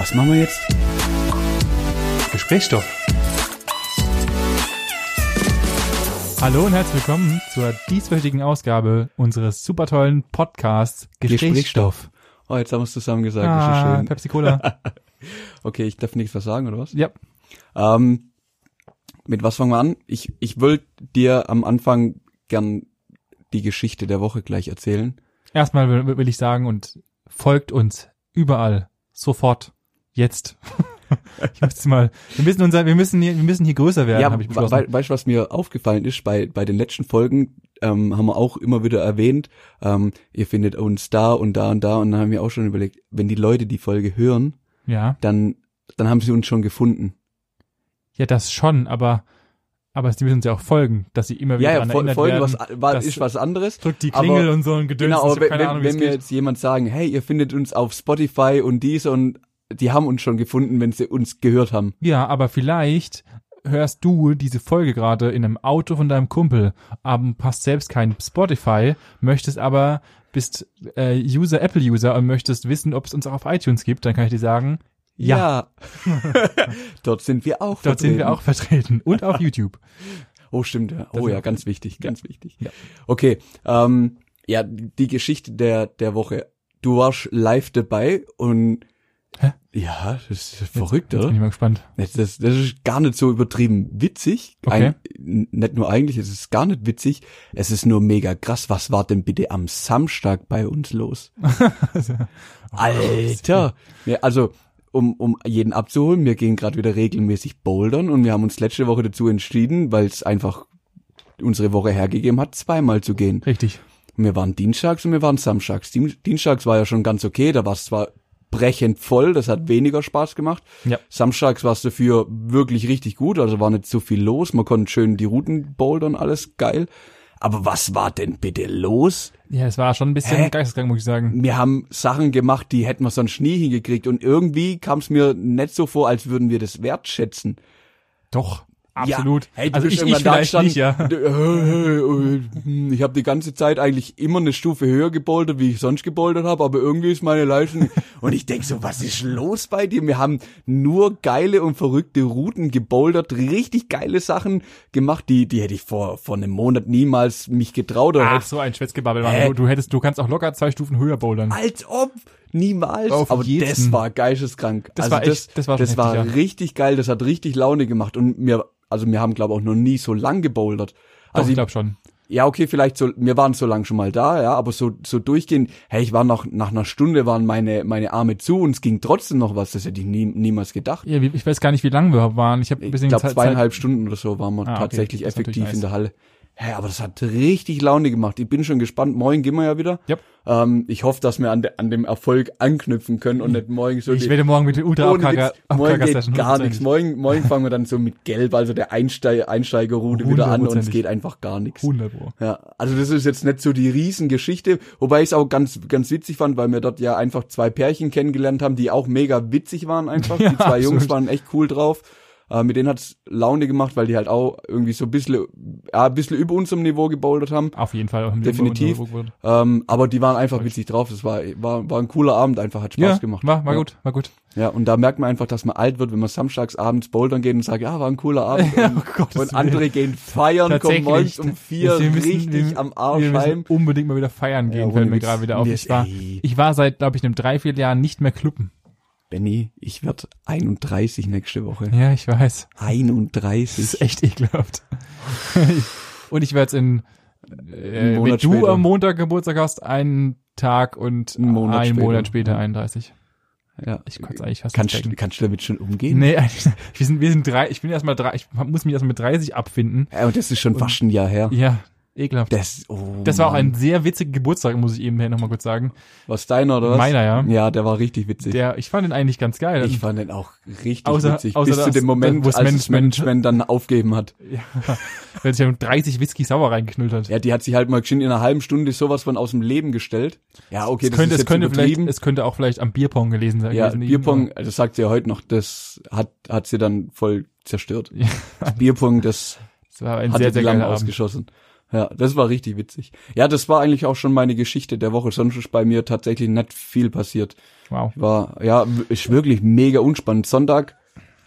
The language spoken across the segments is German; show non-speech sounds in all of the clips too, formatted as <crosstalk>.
Was machen wir jetzt? Gesprächsstoff. Hallo und herzlich willkommen zur dieswöchigen Ausgabe unseres super tollen Podcasts Gesprächsstoff. Oh, jetzt haben wir es zusammen gesagt. Ah, schön. Pepsi Cola. <laughs> Okay, ich darf nichts was sagen, oder was? ja. Ähm, mit was fangen wir an? Ich, ich wollte dir am Anfang gern die Geschichte der Woche gleich erzählen. Erstmal will, will ich sagen und folgt uns überall sofort jetzt. <laughs> ich jetzt mal, wir müssen unser, wir müssen hier, wir müssen hier größer werden, habe ich beschlossen. we- weißt du, was mir aufgefallen ist? Bei, bei den letzten Folgen ähm, haben wir auch immer wieder erwähnt, ähm, ihr findet uns da und da und da und dann haben wir auch schon überlegt, wenn die Leute die Folge hören, ja, dann, dann haben sie uns schon gefunden. ja, das schon, aber aber sie müssen uns ja auch folgen, dass sie immer wieder Ja, ja, erinnert Folgen werden. was, war, ist was anderes. Drückt die aber- Klingel und so ein Gedöns. Genau, aber wenn, Ahnung, wenn mir jetzt jemand sagen, hey, ihr findet uns auf Spotify und dies und die haben uns schon gefunden, wenn sie uns gehört haben. Ja, aber vielleicht hörst du diese Folge gerade in einem Auto von deinem Kumpel, aber passt selbst kein Spotify, möchtest aber bist äh, User Apple User und möchtest wissen, ob es uns auch auf iTunes gibt, dann kann ich dir sagen, ja, <laughs> Dort sind wir auch. dort sind wir vertreten. auch vertreten und auf YouTube. <laughs> Oh, stimmt, ja. Oh ja, ganz wichtig, ganz wichtig. Ja. Okay, ähm, ja, die Geschichte der, der Woche. Du warst live dabei und Hä? ja, das ist verrückt, Jetzt bin oder? ich mal gespannt. Das, das, das ist gar nicht so übertrieben witzig. Okay. Ein, nicht nur eigentlich, es ist gar nicht witzig. Es ist nur mega krass. Was war denn bitte am Samstag bei uns los? <laughs> Alter! Ja, also, um, um jeden abzuholen, wir gehen gerade wieder regelmäßig bouldern und wir haben uns letzte Woche dazu entschieden, weil es einfach unsere Woche hergegeben hat, zweimal zu gehen. Richtig. Wir waren dienstags und wir waren samstags. Dien- Dienstags war ja schon ganz okay, da war es zwar brechend voll, das hat weniger Spaß gemacht. Ja. Samstags war es dafür wirklich richtig gut, also war nicht so viel los, man konnte schön die Routen bouldern, alles geil. Aber was war denn bitte los? Ja, es war schon ein bisschen Hä? geisteskrank, muss ich sagen. Wir haben Sachen gemacht, die hätten wir sonst nie hingekriegt und irgendwie kam es mir nicht so vor, als würden wir das wertschätzen. Doch, absolut. Ja, hey, du also bist ich, ich vielleicht nicht, ja. gestanden, äh, Ich habe die ganze Zeit eigentlich immer eine Stufe höher gebouldert, wie ich sonst gebouldert habe, aber irgendwie ist meine Leistung <laughs> und ich denk so, was ist los bei dir? Wir haben nur geile und verrückte Routen gebouldert, richtig geile Sachen gemacht, die die hätte ich vor vor einem Monat niemals mich getraut oder Ach, so ein Schwätzgebabbel. Mann. Du, du hättest, du kannst auch locker zwei Stufen höher bouldern. als ob niemals. Auf aber jeden. das war geisteskrank. Das also war echt- das war das war heftig, ja. richtig geil. Das hat richtig Laune gemacht und mir also wir haben glaube auch noch nie so lang gebouldert. Doch, Also ich glaube schon. Ja, okay, vielleicht so, wir waren so lang schon mal da, ja, aber so, so durchgehend, hey, ich war noch, nach einer Stunde waren meine, meine Arme zu und es ging trotzdem noch was, das hätte ich nie, niemals gedacht. Ja, ich weiß gar nicht, wie lange wir waren. Ich habe ein Ich bisschen glaube, Zeit- zweieinhalb Stunden oder so waren wir Ah, tatsächlich Das effektiv in der Halle. Hä, aber das hat richtig Laune gemacht. Ich bin schon gespannt. Morgen gehen wir ja wieder. Yep. Ähm, ich hoffe, dass wir an, de, an dem Erfolg anknüpfen können und nicht morgen so Ich werde morgen mit Ultra Abkacker, morgen geht gar nichts. Morgen, morgen fangen wir dann so mit Gelb, also der Einsteig, Einsteigerroute wieder an und es geht einfach gar nichts. 100 Pro. Ja, also das ist jetzt nicht so die Riesengeschichte, wobei ich es auch ganz, ganz witzig fand, weil wir dort ja einfach zwei Pärchen kennengelernt haben, die auch mega witzig waren einfach. <laughs> Ja, die zwei Jungs absolut. waren echt cool drauf. Äh, mit denen hat's Laune gemacht, weil die halt auch irgendwie so ein bisschen, ja, ein bisschen über unserem Niveau gebouldert haben. Auf jeden Fall. Haben Definitiv. Ähm, aber die waren einfach witzig drauf. Das war, war, war ein cooler Abend, einfach hat Spaß Ja, gemacht. war, war ja. gut, war gut. Ja, und da merkt man einfach, dass man alt wird, wenn man samstags abends bouldern geht und sagt, ja, war ein cooler Abend. <laughs> Ja, und, oh Gottes und andere gehen feiern, kommen morgens um vier Wir müssen- richtig wir- am Arsch Wir heim. unbedingt mal wieder feiern gehen, Ja, fällt mir gerade wieder auf. Ich war, ich war seit, glaube ich, einem dreiviertel Jahr nicht mehr kluppen. Benny, ich werd 31 nächste Woche. Ja, ich weiß. Das 31. ist echt ekelhaft. <laughs> und ich werde in, äh, wenn du später. am Montag Geburtstag hast, einen Tag und Einen Monat einen später. Monat später 31. Ja. Ich kotze eigentlich fast Kannst, du- kannst du damit schon umgehen? Nee, eigentlich, wir sind, wir sind drei, ich bin erstmal drei, ich muss mich erstmal mit 30 abfinden. Ja, und das ist schon fast ein Jahr her. Ja, ekelhaft. Das, oh Das war auch ein sehr witziger Geburtstag, muss ich eben noch mal kurz sagen. Was deiner oder was? Meiner, ja. Ja, der war richtig witzig. Der, ich fand ihn eigentlich ganz geil. ich fand den auch richtig Außer- witzig. außer bis zu das- dem Moment, wo das Management- Management dann aufgeben hat. <laughs> ja, weil sich ja 30 Whisky sauer reingeknüllt hat. Ja, die hat sich halt mal geschwind in einer halben Stunde sowas von aus dem Leben gestellt. Ja, okay, es das könnte, ist es jetzt könnte vielleicht, übertrieben. es könnte auch vielleicht am Bierpong gelesen sein. ja, Bierpong, das sagt sie ja heute noch, das hat, hat sie dann voll zerstört. Ja. Das Bierpong, das Das war ein hat sehr, sehr Lampe geiler Abend. Ja, das war richtig witzig. Ja, das war eigentlich auch schon meine Geschichte der Woche. Sonst ist bei mir tatsächlich nicht viel passiert. Wow. War, ja, ist wirklich mega unspannend. Sonntag,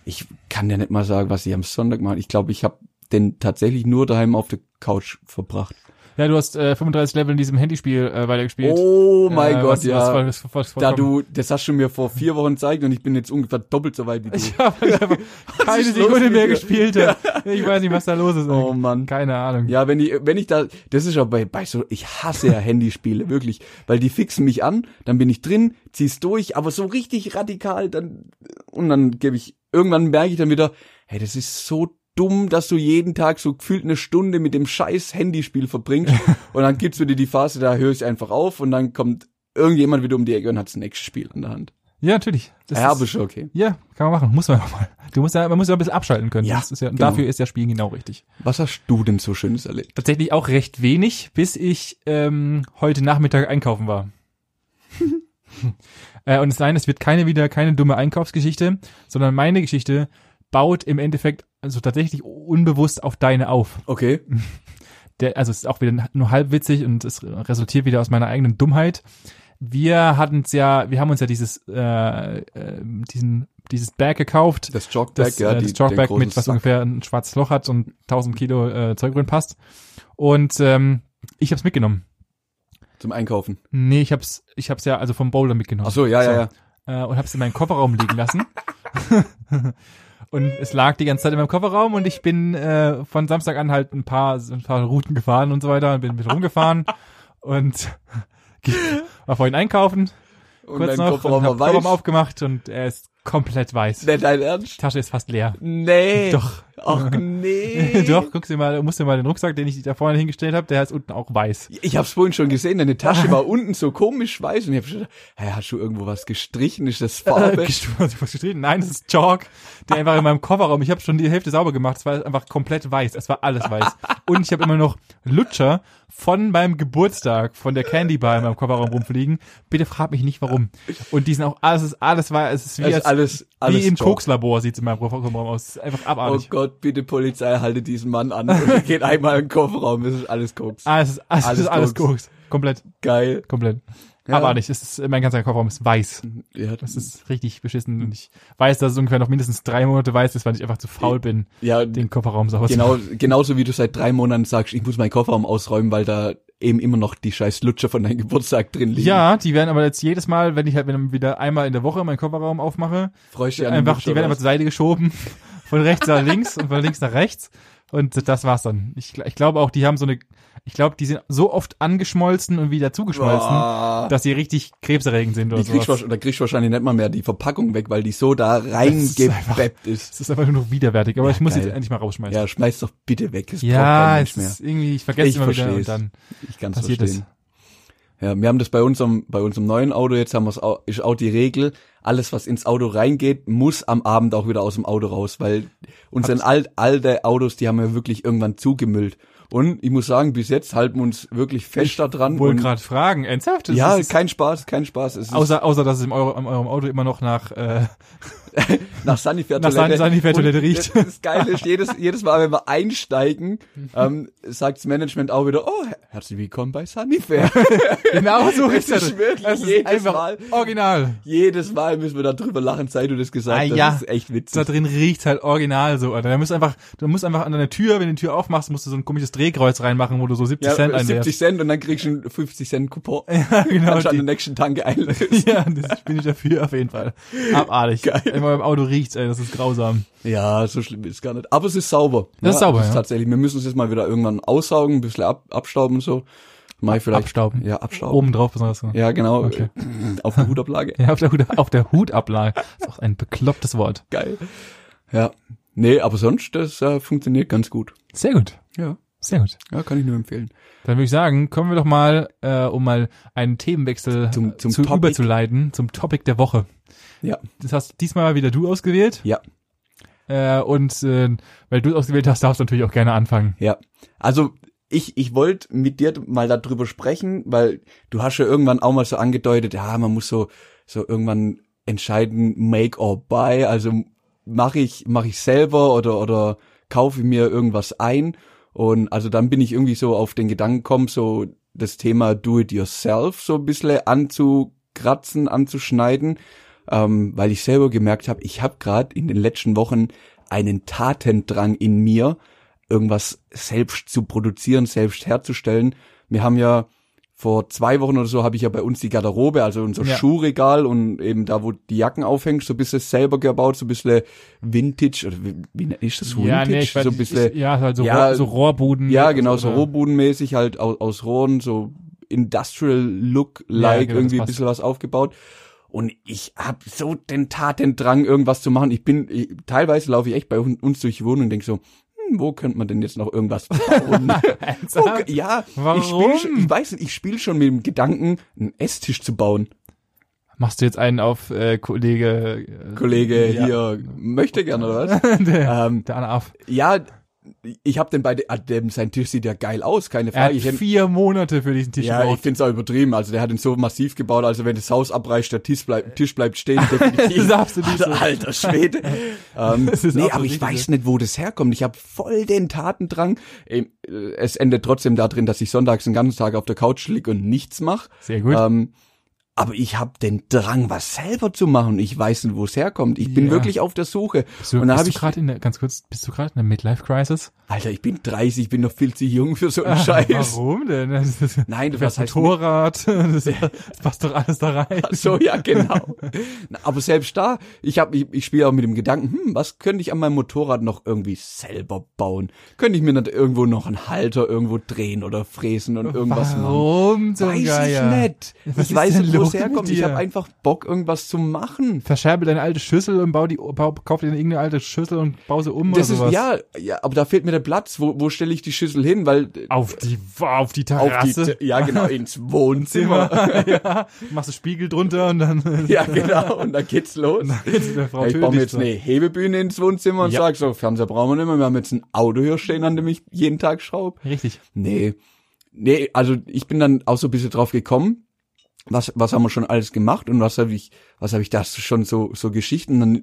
ich kann ja nicht mal sagen, was ich am Sonntag mache. Ich glaube, ich habe den tatsächlich nur daheim auf der Couch verbracht. Ja, du hast äh, 35 Level in diesem Handyspiel äh, weitergespielt. Oh mein äh, Gott, was, ja. Was, was, was, was da du, das hast du mir vor vier Wochen gezeigt und ich bin jetzt ungefähr doppelt so weit wie du. Ich habe einfach <laughs> keine Sekunde mehr gespielt. Ich weiß nicht, was da los ist. Oh Mann. Keine Ahnung. Ja, wenn ich, wenn ich da, das ist auch bei, bei so, ich hasse ja Handyspiele, wirklich, weil die fixen mich an, dann bin ich drin, zieh's durch, aber so richtig radikal, dann, und dann gebe ich, irgendwann merke ich dann wieder, hey, das ist so dumm, dass du jeden Tag so gefühlt eine Stunde mit dem scheiß Handyspiel verbringst, <laughs> und dann gibt's wieder die Phase, da höre ich einfach auf, und dann kommt irgendjemand wieder um die Ecke und hat das nächste Spiel in der Hand. Ja, natürlich. Das ja, ist- okay. Ja, kann man machen. Muss man auch mal. Du musst ja, man muss ja ein bisschen abschalten können. Ja, ist ja, und genau. dafür ist das Spiel genau richtig. Was hast du denn so Schönes erlebt? Tatsächlich auch recht wenig, bis ich ähm, heute Nachmittag einkaufen war. <laughs> äh, und es nein, es wird keine wieder keine dumme Einkaufsgeschichte, sondern meine Geschichte baut im Endeffekt also tatsächlich unbewusst auf deine auf. Okay. <laughs> Der, also es ist auch wieder nur halb witzig und es resultiert wieder aus meiner eigenen Dummheit. Wir hatten es ja, wir haben uns ja dieses äh, äh, diesen dieses Bag gekauft, Das Jogbag, das, ja, äh, das Chalkbag mit was Sack. ungefähr ein schwarzes Loch hat und 1000 Kilo äh, Zeug drin passt. Und ähm, ich hab's mitgenommen. Zum Einkaufen. Nee, ich hab's, ich hab's ja also vom Boulder mitgenommen. Ach so, ja, ja, ja. Äh, und hab's in meinen Kofferraum liegen lassen. <laughs> und es lag die ganze Zeit in meinem Kofferraum und ich bin äh, von Samstag an halt ein paar, ein paar Routen gefahren und so weiter und bin mit rumgefahren <laughs> und <laughs> war vorhin einkaufen, Und kurz noch, Kofferraum und hab Kofferraum aufgemacht und er ist komplett weiß. Nicht dein Die Ernst? Tasche ist fast leer. Nee. Doch. Ach <laughs> nee. Doch, guckst dir mal, musst dir mal den Rucksack, den ich da vorne hingestellt habe, der ist unten auch weiß. Ich hab's vorhin schon gesehen, deine Tasche <laughs> war unten so komisch weiß und ich hab schon gedacht, hä, hast du irgendwo was gestrichen? Ist das Farbe? <laughs> Hast du was geschrieben? Nein, das ist Chalk, der einfach in meinem Kofferraum, ich habe schon die Hälfte sauber gemacht, es war einfach komplett weiß, es war alles weiß. Und ich habe immer noch Lutscher von meinem Geburtstag, von der Candy Bar in meinem Kofferraum rumfliegen. Bitte frag mich nicht warum. Und die sind auch, alles ist alles war, es ist wie, Es ist als, alles, alles wie im. Kokslabor sieht's in meinem Kofferraum aus. Es einfach Oh abartig. Gott, bitte Polizei, halte diesen Mann an. Und geht einmal in den Kofferraum, das ist alles Koks. Ah, es ist, es Alles ist alles Koks. Koks. Komplett, Geil. komplett. Ja. Abartig. Es ist, mein ganzer Kofferraum ist weiß. Ja, Das ist richtig beschissen. Und ich weiß, dass es ungefähr noch mindestens drei Monate weiß ist, weil ich einfach zu faul bin, ja, den Kofferraum sauber zu genau, genauso wie du seit drei Monaten sagst, ich muss meinen Kofferraum ausräumen, weil da eben immer noch die scheiß Lutscher von deinem Geburtstag drin liegen. Ja, die werden aber jetzt jedes Mal, wenn ich halt wieder einmal in der Woche meinen Kofferraum aufmache, Freust einfach, die werden einfach zur Seite geschoben, <laughs> von rechts nach links und von links nach rechts. Und das war's dann. Ich, ich glaube auch, die haben so eine, ich glaube, die sind so oft angeschmolzen und wieder zugeschmolzen, Boah. dass sie richtig krebserregend sind oder du- da kriegst du wahrscheinlich nicht mal mehr die Verpackung weg, weil die so da reingebeppt ist. Das ist einfach nur noch widerwärtig, aber Ja, ich muss geil. jetzt endlich mal rausschmeißen. Ja, schmeiß doch bitte weg. Es braucht Ja, es ist irgendwie, ich vergesse Ich immer wieder und versteh's. dann Ich kann's passiert verstehen. Ja, wir haben das bei unserem, bei unserem neuen Auto, jetzt haben wir es auch, ist auch die Regel, alles was ins Auto reingeht, muss am Abend auch wieder aus dem Auto raus, weil unsere alt, alte Autos, die haben wir wirklich irgendwann zugemüllt. Und ich muss sagen, bis jetzt halten wir uns wirklich fest da dran. und- gerade fragen. Ernsthaft? Das Ja, kein Spaß, kein Spaß. Es außer, außer, dass es in eurem, in eurem Auto immer noch nach, äh, <laughs> nach Sanifair nach San- Sanifair-Toilette Und riecht. Das, das Geile ist, jedes, jedes Mal, wenn wir einsteigen, ähm, sagt das Management auch wieder, oh, her- herzlich willkommen bei Sanifair. <laughs> genau so ist wirklich Das ist jedes einfach Mal. original. jedes Mal müssen wir da drüber lachen, seit du das gesagt Ah, hast. ja. Das ist echt Da witzig. drin riecht's halt original so, Alter. Da musst einfach, du musst einfach an deiner Tür, wenn du die Tür aufmachst, musst du so ein komisches Drehkreuz reinmachen, wo du so 70 Ja, Cent 70 einwährst. Cent und dann kriegst du einen 50 Cent Coupon. <laughs> Ja, genau. Kannst du an Die, den nächsten Tanke einlösen. ja, das bin ich dafür auf jeden Fall. Abartig. Geil. Immer beim Auto riecht's, ey, das ist grausam. Ja, so schlimm ist es gar nicht. Aber es ist sauber. Das ist sauber, Das ist ja. tatsächlich. Wir müssen es jetzt mal wieder irgendwann aussaugen, ein bisschen ab, abstauben und so. Mach ich vielleicht. Abstauben. Ja, abstauben. Oben drauf besonders. so. Ja, genau. Okay. <clears throat> Auf der Hutablage. Ja, auf der, Hut, auf der Hutablage. ist auch ein beklopptes Wort. Geil. Ja. Nee, aber sonst, das äh, funktioniert ganz gut. Sehr gut. Ja. Sehr gut. Ja, kann ich nur empfehlen. Dann würde ich sagen, kommen wir doch mal, äh, um mal einen Themenwechsel Zum- zum zu Topic. überzuleiten, zum Topic der Woche. Ja. Das hast diesmal wieder du ausgewählt. Ja. Äh, und äh, weil du es ausgewählt hast, darfst du natürlich auch gerne anfangen. Ja. Also, ich, ich wollte mit dir mal darüber sprechen, weil du hast ja irgendwann auch mal so angedeutet, ja, man muss so, so irgendwann entscheiden, make or buy, also mache ich, mache ich selber oder, oder kaufe ich mir irgendwas ein. Und also dann bin ich irgendwie so auf den Gedanken gekommen, so das Thema Do-it-yourself so ein bisschen anzukratzen, anzuschneiden, ähm, weil ich selber gemerkt habe, ich habe gerade in den letzten Wochen einen Tatendrang in mir, irgendwas selbst zu produzieren, selbst herzustellen. Wir haben ja vor zwei Wochen oder so habe ich ja bei uns die Garderobe, also unser Ja. Schuhregal und eben da, wo die Jacken aufhängst, so ein bisschen selber gebaut, so ein bisschen Vintage, oder wie, wie ist das Vintage? Ja, nee, ich weiß, so ein bisschen, ich, ja, halt so, Ja, Rohr, so Rohrbuden. ja, genau, so oder- rohbudenmäßig halt aus, aus Rohren, so Industrial Look-like, Ja, genau, irgendwie ein bisschen was aufgebaut. Und ich hab so den Tatendrang, irgendwas zu machen. Ich bin, ich, teilweise laufe ich echt bei un- uns durch die Wohnung und denk so, hm, wo könnte man denn jetzt noch irgendwas bauen? <laughs> Ernsthaft? ja, Warum? ich spiele schon, ich weiß nicht, ich spiele schon mit dem Gedanken, einen Esstisch zu bauen. Machst du jetzt einen auf äh, Kollege äh, Kollege ja. hier möchte gerne oder was? <laughs> der, ähm, der Anna Aff. ja, ich habe den bei de, ah, dem, sein Tisch sieht ja geil aus, keine Er hat Frage. Ich hätt- vier Monate für diesen Tisch Ja, ich gebraucht. find's auch übertrieben. Also der hat ihn so massiv gebaut, also wenn das Haus abreißt, der Tisch bleibt, Tisch bleibt stehen. <laughs> Das ist absolut so. Alter, Schwede. <laughs> ähm, nee, aber ich weiß nicht, wo das herkommt. Ich habe voll den Tatendrang. Ähm, äh, Es endet trotzdem darin, dass ich sonntags den ganzen Tag auf der Couch lieg und nichts mache. Sehr gut. Ähm, aber ich habe den Drang, was selber zu machen. Ich weiß nicht, wo es herkommt. Ich bin Ja. wirklich auf der Suche. bist du, und da habe ich, gerade in der, ganz kurz, bist du gerade in der Midlife-Crisis? Alter, ich bin 30, ich bin noch viel zu jung für so <laughs> einen Scheiß. Warum denn? Ist, Nein, du fährst Motorrad, <laughs> das, das passt doch alles da rein. Ach so, ja, genau. Na, Aber selbst da, ich habe, ich, ich spiele auch mit dem Gedanken, hm, was könnte ich an meinem Motorrad noch irgendwie selber bauen? Könnte ich mir nicht irgendwo noch einen Halter irgendwo drehen oder fräsen und irgendwas machen? Warum Weiß ich nicht. Was ich weiß nicht, herkommt. mit Ich habe einfach Bock, irgendwas zu machen. Verscherbe deine alte Schüssel und bau die, bau, kauf dir irgendeine alte Schüssel und bau sie um Das oder ist, sowas. ja, ja, aber da fehlt mir der Platz. Wo, wo stelle ich die Schüssel hin? Weil Auf die, auf die auf Terrasse. die, ja genau, <laughs> ins Wohnzimmer. <laughs> ja, machst du Spiegel drunter und dann <laughs> ja, genau, und dann geht's los. geht's der Frau Ja, ich baue mir jetzt eine Hebebühne ins Wohnzimmer und Ja. sag so, Fernseher brauchen wir nicht mehr, wir haben jetzt ein Auto hier stehen, an dem ich jeden Tag schraube. Richtig. Nee. Nee, also ich bin dann auch so ein bisschen drauf gekommen, was, was haben wir schon alles gemacht und was habe ich, was habe ich da <laughs> schon so, so Geschichten, dann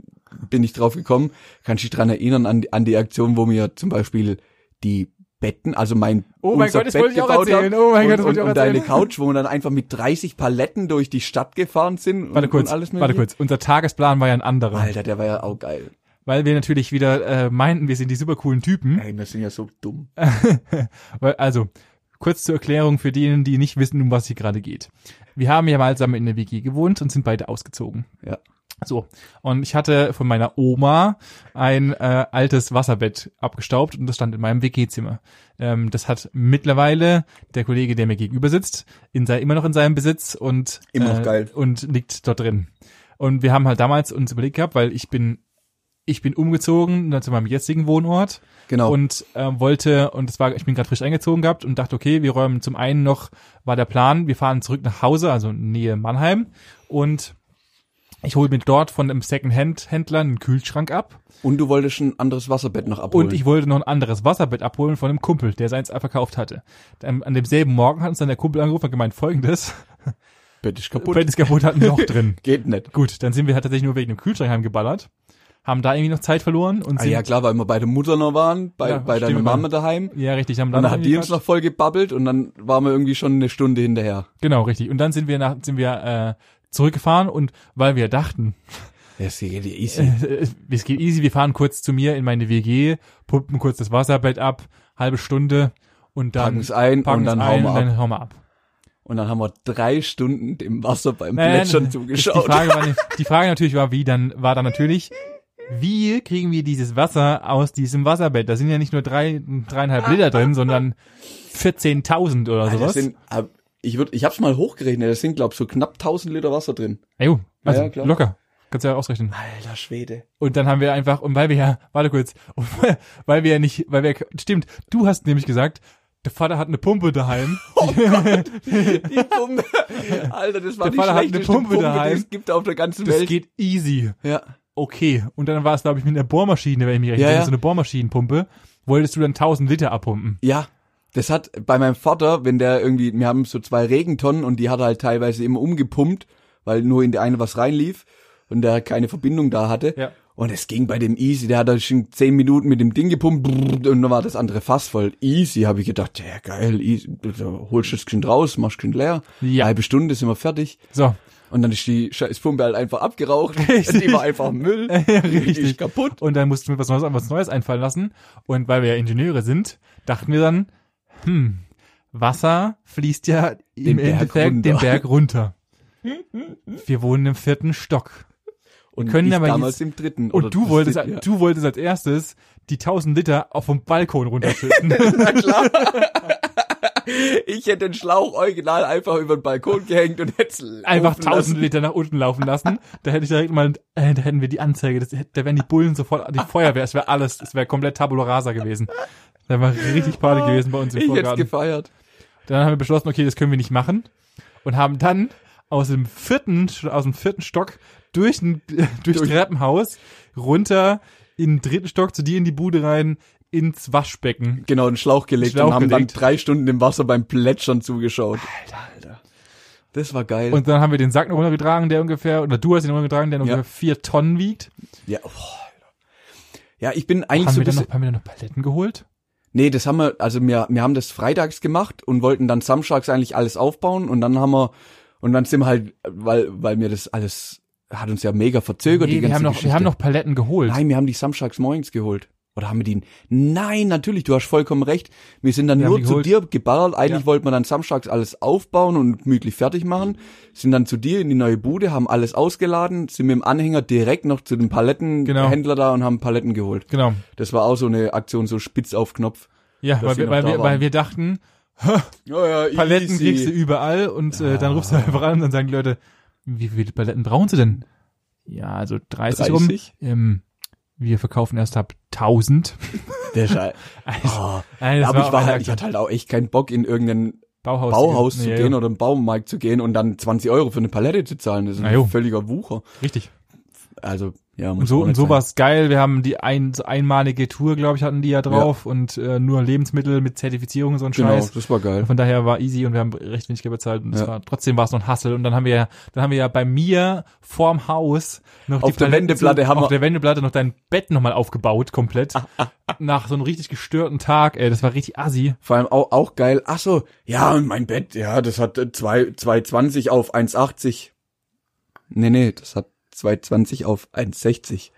bin ich drauf gekommen, kann ich dich dran erinnern an, die- an die Aktion, wo mir zum Beispiel die Betten, also mein Oh mein unser Gott, das Bett wollte ich auch erzählen. Oh mein und, Gott, das wollte ich auch und deine erzählen. Couch, wo wir dann einfach mit 30 Paletten durch die Stadt gefahren sind Warte und, kurz, und alles warte kurz. Unser Tagesplan war ja ein anderer. Alter, der war ja auch geil. Weil wir natürlich wieder äh, meinten, wir sind die super coolen Typen. Ey, wir sind ja so dumm. <laughs> Also, kurz zur Erklärung für diejenigen, die nicht wissen, um was hier gerade geht. Wir haben ja mal zusammen in der WG gewohnt und sind beide ausgezogen. Ja. So. Und ich hatte von meiner Oma ein äh, altes Wasserbett abgestaubt und das stand in meinem WG-Zimmer. Ähm, das hat mittlerweile der Kollege, der mir gegenüber sitzt, in sei, immer noch in seinem Besitz und Immer noch äh, geil. und liegt dort drin. Und wir haben halt damals uns überlegt gehabt, weil ich bin ich bin umgezogen zu meinem jetzigen Wohnort Genau. und äh, wollte und das war ich bin gerade frisch eingezogen gehabt und dachte okay wir räumen zum einen noch war der Plan wir fahren zurück nach Hause also Nähe Mannheim und ich hole mir dort von einem Secondhand Händler einen Kühlschrank ab Und du wolltest ein anderes Wasserbett noch abholen. und ich wollte noch ein anderes Wasserbett abholen von einem Kumpel der seins verkauft hatte an demselben Morgen hat uns dann der Kumpel angerufen und gemeint folgendes Bett ist <laughs> kaputt. Bett ist kaputt hat ein Loch drin <laughs> Geht nicht. gut dann sind wir halt tatsächlich nur wegen dem Kühlschrank heimgeballert haben da irgendwie noch Zeit verloren und Ah, sind ja klar, weil wir bei der Mutter noch waren, bei, Ja, bei deiner Mama daheim. ja richtig haben Und dann hat die uns noch voll gebabbelt und dann waren wir irgendwie schon eine Stunde hinterher. Genau, richtig. Und dann sind wir nach, sind wir äh, zurückgefahren und weil wir dachten, ist ja <laughs> easy. äh, es geht easy, wir fahren kurz zu mir in meine WG, pumpen kurz das Wasserbett ab, halbe Stunde und dann Packen es ein packen und dann es hauen ein wir dann hauen wir ab. Und dann haben wir drei Stunden dem Wasser beim Plätschern zugeschaut. Die Frage, war, <laughs> die Frage natürlich war, wie dann, war dann natürlich, wie kriegen wir dieses Wasser aus diesem Wasserbett? Da sind ja nicht nur drei, dreieinhalb Liter drin, sondern 14.000 oder Alter, sowas. das sind, ich würd, ich hab's mal hochgerechnet, das sind glaub so knapp 1000 Liter Wasser drin. Ja, jo, also Ja, klar. locker. Kannst du ja ausrechnen. Alter Schwede. Und dann haben wir einfach, und weil wir ja, warte kurz, <laughs> weil- wir ja nicht, weil wir, stimmt, du hast nämlich gesagt, der Vater hat eine Pumpe daheim. <laughs> Die Pumpe. Alter, das war Der die Vater hat eine schlechteste Pumpe Pumpe, daheim. die es gibt auf der ganzen Das Welt. geht easy. Ja. Okay. Und dann war es, glaube ich, mit einer Bohrmaschine, wenn ich mich recht Ja, erinnere, ja. so eine Bohrmaschinenpumpe, wolltest du dann 1000 Liter abpumpen. Ja, das hat bei meinem Vater, wenn der irgendwie, wir haben so zwei Regentonnen und die hat er halt teilweise immer umgepumpt, weil nur in die eine was reinlief und der keine Verbindung da hatte. Ja. Und es ging bei dem Easy, der hat da schon zehn Minuten mit dem Ding gepumpt und dann war das andere Fass voll. Easy, habe ich gedacht, ja geil, easy, holst du das Kind raus, machst Kind leer, Ja. halbe Stunde sind wir fertig. So. Und dann ist die scheiß Pumpe halt einfach abgeraucht. <laughs> Die war einfach Müll. <laughs> Ist kaputt. Und dann mussten wir was Neues, was Neues einfallen lassen. Und weil wir ja Ingenieure sind, dachten wir dann, hm, Wasser fließt ja im Den Endeffekt den Berg runter. <laughs> Wir wohnen im vierten Stock. Und können ich aber damals jetzt- im dritten. Und du wolltest, dritte, ja. du wolltest als erstes die 1000 Liter auf vom Balkon runterschütten. <laughs> Na klar. Ich hätte den Schlauch original einfach über den Balkon gehängt und hätte es Einfach laufen 1000 lassen. Liter nach unten laufen lassen. Da hätte ich direkt mal, äh, da hätten wir die Anzeige, das, da wären die Bullen sofort, die Feuerwehr, es wäre alles, es wäre komplett Tabula Rasa gewesen. Da war richtig Party gewesen bei uns im Ich hätte es Vorgarten. gefeiert. Dann haben wir beschlossen, okay, das können wir nicht machen. Und haben dann aus dem vierten, aus dem vierten Stock durch, ein, <laughs> durch, Durch- Treppenhaus runter in den dritten Stock zu dir in die Bude rein ins Waschbecken. Genau, einen Schlauch gelegt Schlauch und haben gelegt. dann drei Stunden im Wasser beim Plätschern zugeschaut. Alter, Alter. Das war geil. Und dann haben wir den Sack noch runtergetragen, der ungefähr, oder du hast ihn runtergetragen, der Ja. ungefähr vier Tonnen wiegt. ja, oh, Alter. ja, ich bin eigentlich Haben so wir, bisschen, noch, haben wir dann noch Paletten geholt? Nee, das haben wir, also wir, wir haben das freitags gemacht und wollten dann samstags eigentlich alles aufbauen und dann haben wir, und dann sind wir halt, weil, weil mir das alles, hat uns ja mega verzögert, die Nee, ganze wir haben noch, Geschichte. wir haben noch Paletten geholt. Nein, wir haben die samstags morgens geholt. Oder haben wir die? Nein, natürlich, du hast vollkommen recht. Wir sind dann Wir nur die zu dir geballert. Eigentlich Ja. wollten wir dann samstags alles aufbauen und gemütlich fertig machen. Sind dann zu dir in die neue Bude, haben alles ausgeladen, sind mit dem Anhänger direkt noch zu dem Genau. Palettenhändler da und haben Paletten geholt. Genau. Das war auch so eine Aktion, so spitz auf Knopf. Ja, weil die wir, weil, wir, weil wir dachten, <laughs> Ja, ja, Paletten easy. kriegst du überall und äh, dann rufst du einfach an und dann sagen die Leute, wie viele Paletten brauchen sie denn? Ja, also 30, 30? rum. Ähm, wir verkaufen erst ab 1000. <laughs> Der Schei Also, oh. Das Aber ich war halt, ich hatte halt auch echt keinen Bock in irgendein Bauhaus, Bauhaus zu Ja, gehen ja, oder einen Baumarkt zu gehen und dann 20 Euro für eine Palette zu zahlen. Das ist ein völliger Wucher. Richtig. Also, ja, Und so, und nicht so war's geil. Wir haben die ein, so einmalige Tour, glaube ich, hatten die ja drauf und äh, nur Lebensmittel mit Zertifizierung und so ein Genau, Scheiß. das war geil. Von daher war easy und wir haben recht wenig Geld bezahlt und Ja. war, trotzdem war es noch ein Hassel. Und dann haben wir ja, dann haben wir ja bei mir vorm Haus noch Auf die der Wendeplatte haben auf wir- der Wendeplatte noch dein Bett nochmal aufgebaut, komplett. <laughs> Nach so einem richtig gestörten Tag, ey, das war richtig assi. Vor allem auch, auch geil. Ach so, ja, und mein Bett, ja, das hat äh, zwei 2,20 auf 1,80. Nee, nee, das hat 2,20 auf 1,60.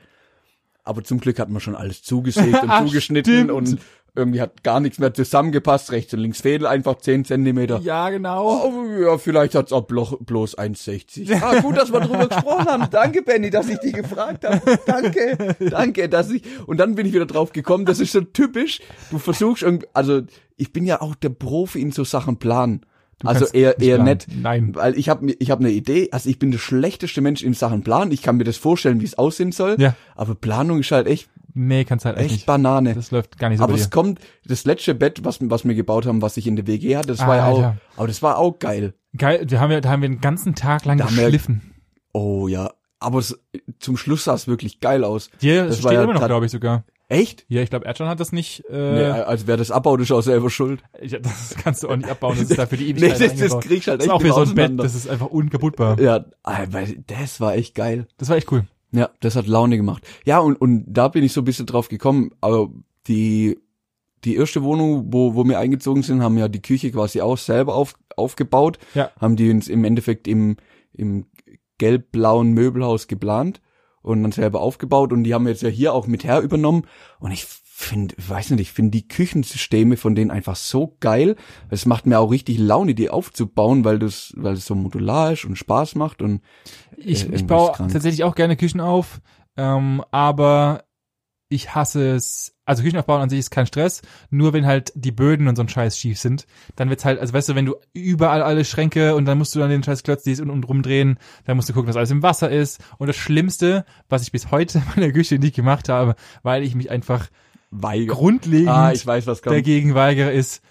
Aber zum Glück hat man schon alles zugesägt <laughs> und Ah, zugeschnitten und irgendwie hat gar nichts mehr zusammengepasst. Rechts und links Fädel einfach 10 Zentimeter. Ja, genau. Oh, ja, vielleicht hat's auch bloß, bloß 1,60. Ah, gut, dass wir drüber gesprochen haben. Danke, Benny, dass ich dich gefragt habe. Danke, danke, dass ich. Und dann bin ich wieder drauf gekommen. Das ist so typisch. Du versuchst irgendwie, also ich bin ja auch der Profi in so Sachen planen. Also kannst eher eher planen. nett. Nein. Weil ich habe ich hab eine Idee. Also ich bin der schlechteste Mensch in Sachen Plan. Ich kann mir das vorstellen, wie es aussehen soll. Ja. Aber Planung ist halt echt Nee, kannst halt echt echt nicht. Banane. Das läuft gar nicht so aber es kommt, das letzte Bett, was, was wir gebaut haben, was ich in der WG hatte, das war ja auch, aber das war auch geil. Geil, wir haben ja, da haben wir den ganzen Tag lang Da haben wir- geschliffen. Oh ja, aber es, zum Schluss sah es wirklich geil aus. Hier Das steht war ja immer noch, glaube ich, sogar. Echt? Ja, ich glaube, Erdschan hat das nicht. Nee, Äh, als wer das abbaut, ist auch selber schuld. ja, das kannst du auch nicht abbauen. Das ist dafür die Nee, Ewigkeit das, das eingebaut. kriegst halt Das echt ist auch wieder so ein Bett, das ist einfach unkaputtbar. Ja, aber das war echt geil. Das war echt cool. Ja, das hat Laune gemacht. Ja, und, und da bin ich so ein bisschen drauf gekommen, aber die, die erste Wohnung, wo, wo wir eingezogen sind, haben ja die Küche quasi auch selber auf, aufgebaut. Ja. Haben die uns im Endeffekt im, im gelb-blauen Möbelhaus geplant und dann selber aufgebaut und die haben jetzt ja hier auch mit her übernommen und ich finde, weiß nicht, ich finde die Küchensysteme von denen einfach so geil. Es macht mir auch richtig Laune, die aufzubauen, weil das, weil es so modular ist und Spaß macht und Ich, Äh, ich irgendwas baue krank. tatsächlich auch gerne Küchen auf, ähm, aber ich hasse es. Also Küchen aufbauen an sich ist kein Stress, nur wenn halt die Böden und so ein Scheiß schief sind, dann wird's halt, also weißt du, wenn du überall alle Schränke und dann musst du dann den Scheiß Klötz dies und, und rumdrehen, dann musst du gucken, dass alles im Wasser ist. Und das Schlimmste, was ich bis heute in meiner Küche nicht gemacht habe, weil ich mich einfach Weiger. grundlegend Ah, ich weiß, was dagegen weigere, ist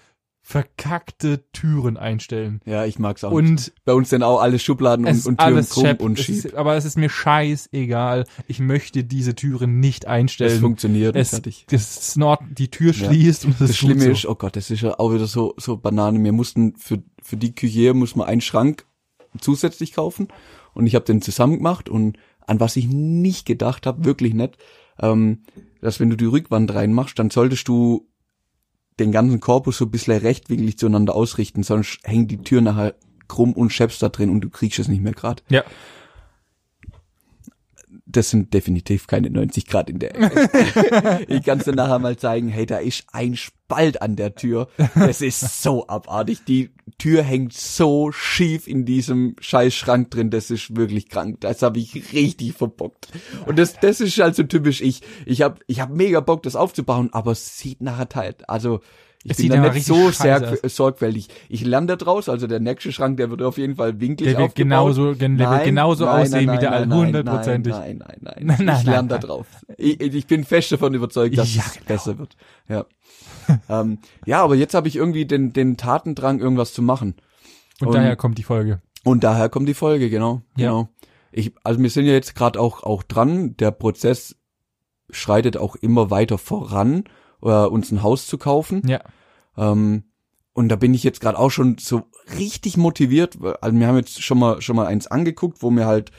verkackte Türen einstellen. Ja, ich mag's auch. nicht. Und bei uns sind auch alle Schubladen und, und Türen krumm schepp, und schief. ist, aber es ist mir scheißegal. Ich möchte diese Türen nicht einstellen. Es funktioniert es, und fertig. das Ordnung, die Tür Ja. schließt und es Das ist Schlimme so. ist, oh Gott, das ist ja auch wieder so, so Banane. Wir mussten für, für die Küche muss man einen Schrank zusätzlich kaufen und ich habe den zusammen gemacht und an was ich nicht gedacht habe, wirklich nicht, ähm, dass wenn du die Rückwand reinmachst, dann solltest du den ganzen Korpus so ein bisschen rechtwinklig zueinander ausrichten, sonst hängt die Tür nachher krumm und scheppst da drin und du kriegst es nicht mehr grad. Ja. Das sind definitiv keine 90 Grad in der Ecke. <laughs> ich kann dir nachher mal zeigen, hey, da ist ein Spalt an der Tür. Das ist so abartig. Die Tür hängt so schief in diesem scheiß Schrank drin, das ist wirklich krank. Das habe ich richtig verbockt. Und das, das ist also typisch ich. Ich habe ich hab mega Bock, das aufzubauen, aber es sieht nachher halt, also ich Es bin sieht da nicht so sehr sorgfältig. Ich lerne da draus, also der nächste Schrank, der wird auf jeden Fall winklig Der wird genauso, der wird genauso nein, aussehen nein, wie der nein, hundertprozentig. Nein, nein, nein, <laughs> nein. Nein, ich lerne da drauf. Ich, ich bin fest davon überzeugt, dass Ja, es genau. besser wird. Ja. ähm, ja, aber jetzt habe ich irgendwie den, den Tatendrang, irgendwas zu machen. Und, Und- daher kommt die Folge. Und daher kommt die Folge, genau. Ja. Genau. Ich, also wir sind ja jetzt gerade auch, auch dran. Der Prozess schreitet auch immer weiter voran, äh, uns ein Haus zu kaufen. Ja. Ähm, und da bin ich jetzt gerade auch schon so richtig motiviert. Also wir haben jetzt schon mal schon mal eins angeguckt, wo mir halt,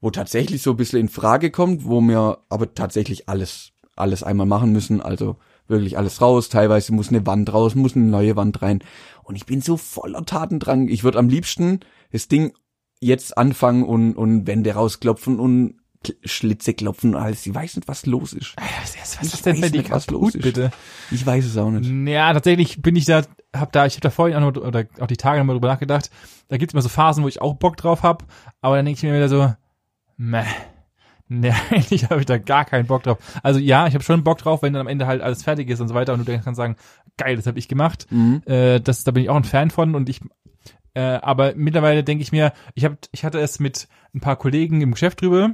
wo tatsächlich so ein bisschen in Frage kommt, wo wir aber tatsächlich alles alles einmal machen müssen. Also wirklich alles raus. Teilweise muss eine Wand raus, muss eine neue Wand rein. Und ich bin so voller Tatendrang. Ich würde am liebsten das Ding jetzt anfangen und und Wände rausklopfen und Schlitze klopfen und alles. Ich weiß nicht, was los ist. Was Ich ist denn weiß bei dir was kaputt, los ist. bitte? Ich weiß es auch nicht. Ja, tatsächlich bin ich da, hab da, ich habe da vorhin auch noch, oder auch die Tage nochmal drüber nachgedacht. Da gibt's immer so Phasen, wo ich auch Bock drauf hab, aber dann denke ich mir wieder so, meh. <laughs> Nee, eigentlich habe ich da gar keinen Bock drauf. Also ja, ich habe schon Bock drauf, wenn dann am Ende halt alles fertig ist und so weiter und du dann kannst sagen, geil, das habe ich gemacht. Mhm. Äh, das, da bin ich auch ein Fan von und ich, äh, aber mittlerweile denke ich mir, ich hab, ich hatte es mit ein paar Kollegen im Geschäft drüber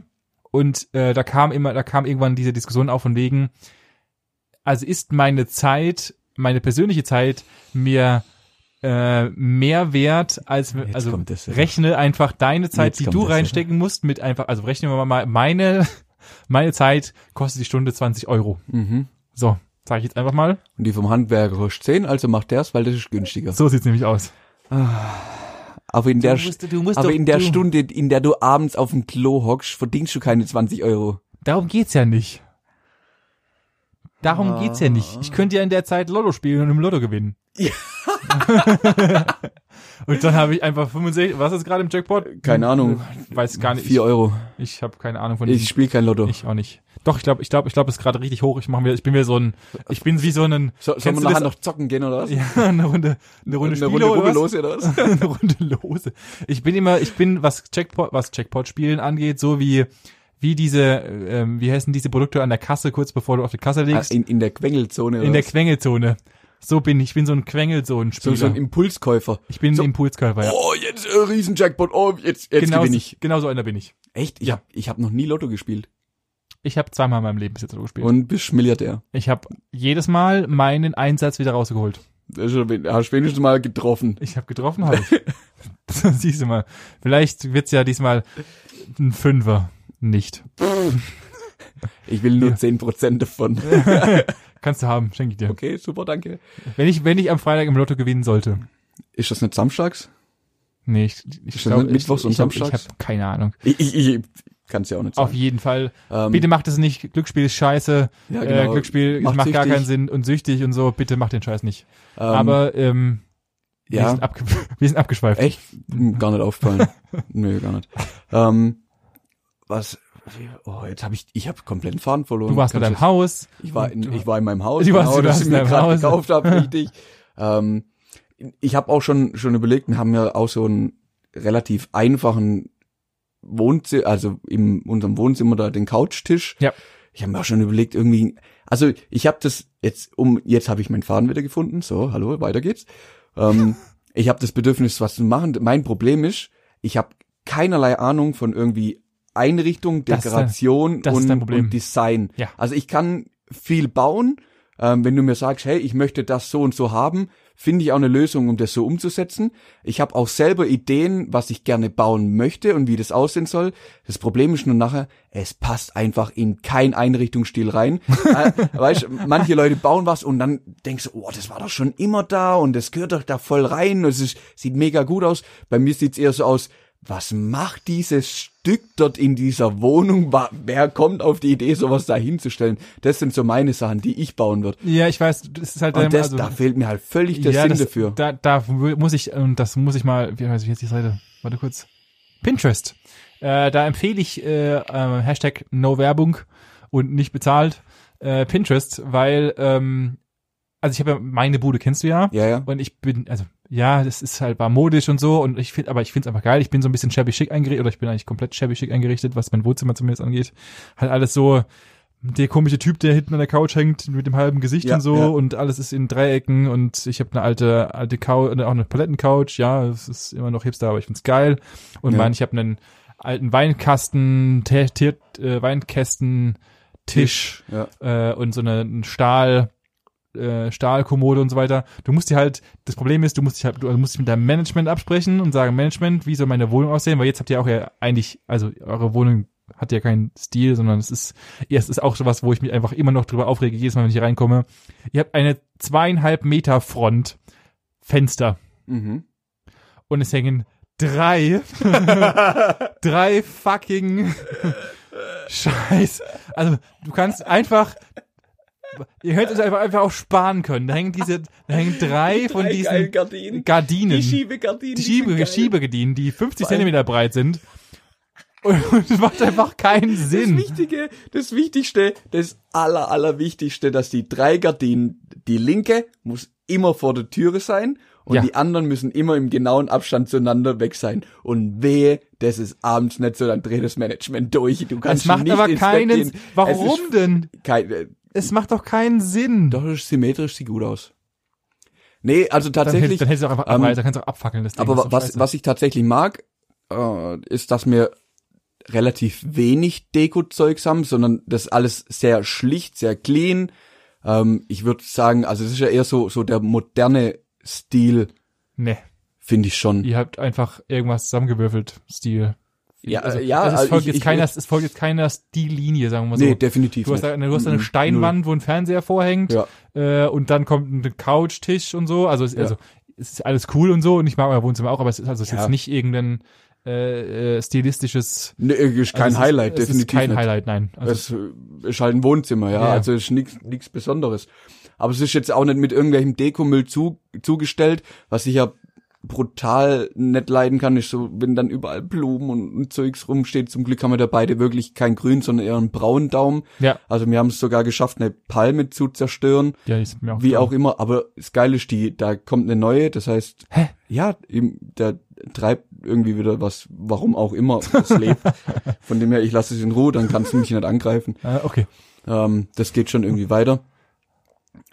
und äh, da kam immer, da kam irgendwann diese Diskussion auf von wegen, also ist meine Zeit, meine persönliche Zeit mir äh, mehr wert als Jetzt also das, ja. rechne einfach deine Zeit, Jetzt die du das, ja. reinstecken musst, mit einfach, also rechnen wir mal meine <laughs> meine Zeit kostet die Stunde 20 Euro. Mhm. So, sage ich jetzt einfach mal. Und die vom Handwerker kostet 10, also macht der's, weil das ist günstiger. So sieht's nämlich aus. Aber in der, Du musst- du musst aber doch- in der du- Stunde, in der du abends auf dem Klo hockst, verdienst du keine 20 Euro. Darum geht's ja nicht. Darum Ah. geht's ja nicht. Ich könnte ja in der Zeit Lotto spielen und im Lotto gewinnen. Ja. <laughs> <laughs> und dann habe ich einfach 65, was ist gerade im Jackpot? Keine Ahnung. Weiß gar nicht. 4 Euro. Ich, ich habe keine Ahnung von Ich spiele kein Lotto. Ich auch nicht. Doch, ich glaube, ich glaube, ich glaube, es ist gerade richtig hoch. Ich mache mir, ich bin mir so ein, ich bin wie so ein, so, wir du nachher noch zocken gehen oder was? ja, <laughs> eine Runde, eine Runde Eine Spiele Runde oder was? Rubbellos oder was? <laughs> eine Runde Lose. Ich bin immer, ich bin, was Jackpot, was Jackpot-Spielen angeht, so wie, wie diese, ähm, wie heißen diese Produkte an der Kasse, kurz bevor du auf die Kasse Ah, legst, In, in der Quengelzone in der was? Quengelzone. So bin ich, ich bin so ein so, Quengelzonen-Spieler. so ein Impulskäufer. ich bin so- ein Impulskörper, ja. Oh, jetzt äh, Riesen-Jackpot. Oh, jetzt, jetzt genau, gewinne ich. genau so einer bin ich. Echt? Ich Ja. hab, ich hab noch nie Lotto gespielt. Ich habe zweimal in meinem Leben bis jetzt so gespielt. Und bist Milliardär. ich habe jedes Mal meinen Einsatz wieder rausgeholt. Das Hast wenigstens mal getroffen. Ich habe getroffen, habe ich. <laughs> Siehst du mal. Vielleicht wird's ja diesmal ein Fünfer. Nicht. Ich will nur Ja. 10% davon. <laughs> Kannst du haben, schenke ich dir. Okay, super, danke. Wenn ich, wenn ich am Freitag im Lotto gewinnen sollte. Ist das nicht samstags? Nee, ich, ich glaube, Mittwochs ich, und ich hab- Ich Samstags? habe keine Ahnung. Ich, ich, ich kann's ja auch nicht Auf sagen. jeden Fall. Ähm, Bitte macht es nicht. Glücksspiel ist scheiße. ja, Äh, genau. Glücksspiel macht, Macht gar keinen Sinn und süchtig und so. Bitte macht den Scheiß nicht. Ähm, Aber ähm, wir, ja, sind abge <laughs> wir sind abgeschweift. echt? Gar nicht aufgefallen. <laughs> Nö, gar nicht. Ähm, was? Oh, jetzt habe ich, ich habe komplett den Faden verloren. Du warst mit Kannst deinem du- Haus. Ich war, in, Du- ich war in meinem Haus. <laughs> Du warst- du das warst ich in mir gerade Haus. gekauft habe, <laughs> richtig. ähm, ich habe auch schon schon überlegt, wir haben ja auch so einen relativ einfachen Wohnzimmer, also in unserem Wohnzimmer da den Couchtisch. Ja. Ich habe mir auch schon überlegt, irgendwie, also ich habe das jetzt um, jetzt habe ich meinen Faden wieder gefunden. So, hallo, weiter geht's. Ähm, <laughs> ich habe das Bedürfnis, was zu machen. Mein Problem ist, ich habe keinerlei Ahnung von irgendwie Einrichtung, Das ist Dekoration das ist und, dein Problem. und Design. Ja. Also ich kann viel bauen. Ähm, wenn du mir sagst, hey, ich möchte das so und so haben, finde ich auch eine Lösung, um das so umzusetzen. Ich habe auch selber Ideen, was ich gerne bauen möchte und wie das aussehen soll. Das Problem ist nur nachher, es passt einfach in kein Einrichtungsstil rein. <laughs> äh, weißt, du, manche Leute bauen was und dann denkst du, oh, das war doch schon immer da und das gehört doch da voll rein. und Es ist, sieht mega gut aus. Bei mir sieht's eher so aus, was macht dieses Stück dort in dieser Wohnung? Wer kommt auf die Idee, sowas da hinzustellen? Das sind so meine Sachen, die ich bauen würde. Ja, ich weiß, das ist halt Und das, also, da fehlt mir halt völlig der ja, Sinn das, dafür. Da, da muss ich, und das muss ich mal, wie heißt wie heißt die Seite? Warte kurz. Pinterest. Äh, da empfehle ich äh, äh, Hashtag No Werbung und nicht bezahlt äh, Pinterest, weil ähm, also ich habe ja meine Bude kennst du ja ja, ja. und ich bin also ja, das ist halt war modisch und so und ich finde aber ich finde es einfach geil. Ich bin so ein bisschen shabby schick eingerichtet oder ich bin eigentlich komplett shabby schick eingerichtet, was mein Wohnzimmer zumindest angeht. Halt alles so der komische Typ, der hinten an der Couch hängt mit dem halben Gesicht Ja, und so ja. und alles ist in Dreiecken und ich habe eine alte alte Couch, auch eine Palettencouch, ja, es ist immer noch Hipster, aber ich find's geil und Ja. mein, ich habe einen alten Weinkasten, Te- Te- äh, Weinkästen Tisch Ja. äh, und so eine ein Stahl äh, Stahlkommode und so weiter. Du musst dir halt, das Problem ist, du musst dich halt, du musst dich mit deinem Management absprechen und sagen, Management, wie soll meine Wohnung aussehen? Weil jetzt habt ihr auch ja eigentlich, also eure Wohnung hat ja keinen Stil, sondern es ist, ja, es ist auch sowas, wo ich mich einfach immer noch drüber aufrege, jedes Mal, wenn ich hier reinkomme. Ihr habt eine zweieinhalb Meter Front Fenster Mhm. und es hängen drei, <laughs> drei fucking <laughs> Scheiß. Also du kannst einfach, ihr hättet es einfach, einfach auch sparen können. Da hängen diese, da hängen drei von Drei diesen geile Gardinen. Gardinen, Die Schiebegardinen. die Schiebe. Schiebegardinen, die 50 Vor allem- Zentimeter breit sind. Und es macht einfach keinen Das Sinn. Wichtige, das Wichtigste, das aller, aller Wichtigste, dass die drei Gardinen, die linke muss immer vor der Türe sein und Ja. die anderen müssen immer im genauen Abstand zueinander weg sein. Und wehe, das ist abends nicht so, dann dreht das Management durch. Du kannst Es macht nicht aber keinen, warum denn? kein, äh, Es macht doch keinen Sinn. doch, ist symmetrisch, sieht gut aus. Nee, also dann, hätt- tatsächlich, dann hättest du auch einfach ähm, dann kannst du auch abfackeln, das Ding. aber das was, scheiße. was ich tatsächlich mag, äh, ist, dass wir relativ wenig Deko-Zeugs haben, sondern das alles sehr schlicht, sehr clean. Ähm, ich würde sagen, also es ist ja eher so, so der moderne Stil, Nee, finde ich schon. ihr habt einfach irgendwas zusammengewürfelt, Stil. Ja, also, ja, ist, also folgt ich- jetzt ich keiner, es folgt jetzt keiner Stillinie, sagen wir mal so. nee, definitiv Du hast, nicht. eine, du hast eine Steinwand, wo ein Fernseher vorhängt, Ja. äh, und dann kommt ein Couchtisch und so. Also, es, Ja. also es ist alles cool und so und ich mag euer Wohnzimmer auch, aber es ist also es ist Ja. jetzt nicht irgendein äh, äh, stilistisches. null. Nee, ist kein also es Highlight, ist, es definitiv ist kein nicht. Highlight, nein. Also, es ist halt ein Wohnzimmer, ja, Ja. also es ist nichts nichts Besonderes. Aber es ist jetzt auch nicht mit irgendwelchem Dekomüll zu, zugestellt, was ich ja brutal nicht leiden kann, ist so, wenn dann überall Blumen und, und Zeugs rumsteht. Zum Glück haben wir da beide wirklich kein Grün, sondern eher einen braunen Daumen. ja, Also wir haben es sogar geschafft, eine Palme zu zerstören, ja, ist mir auch wie klar. auch immer. Aber das Geile ist, die, da kommt eine neue, das heißt, Hä? ja, eben, der treibt irgendwie wieder was, warum auch immer, das lebt. <laughs> Von dem her, ich lasse es in Ruhe, dann kannst du mich nicht angreifen. Äh, okay. Ähm, das geht schon irgendwie weiter.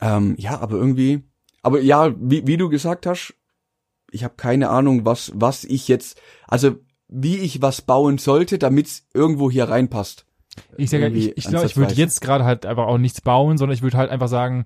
Ähm, ja, aber irgendwie, aber ja, wie, wie du gesagt hast, ich habe keine Ahnung, was, was ich jetzt, also wie ich was bauen sollte, damit's irgendwo hier reinpasst. Ich sage, ich, ich glaube, ich würde jetzt gerade halt einfach auch nichts bauen, sondern ich würde halt einfach sagen,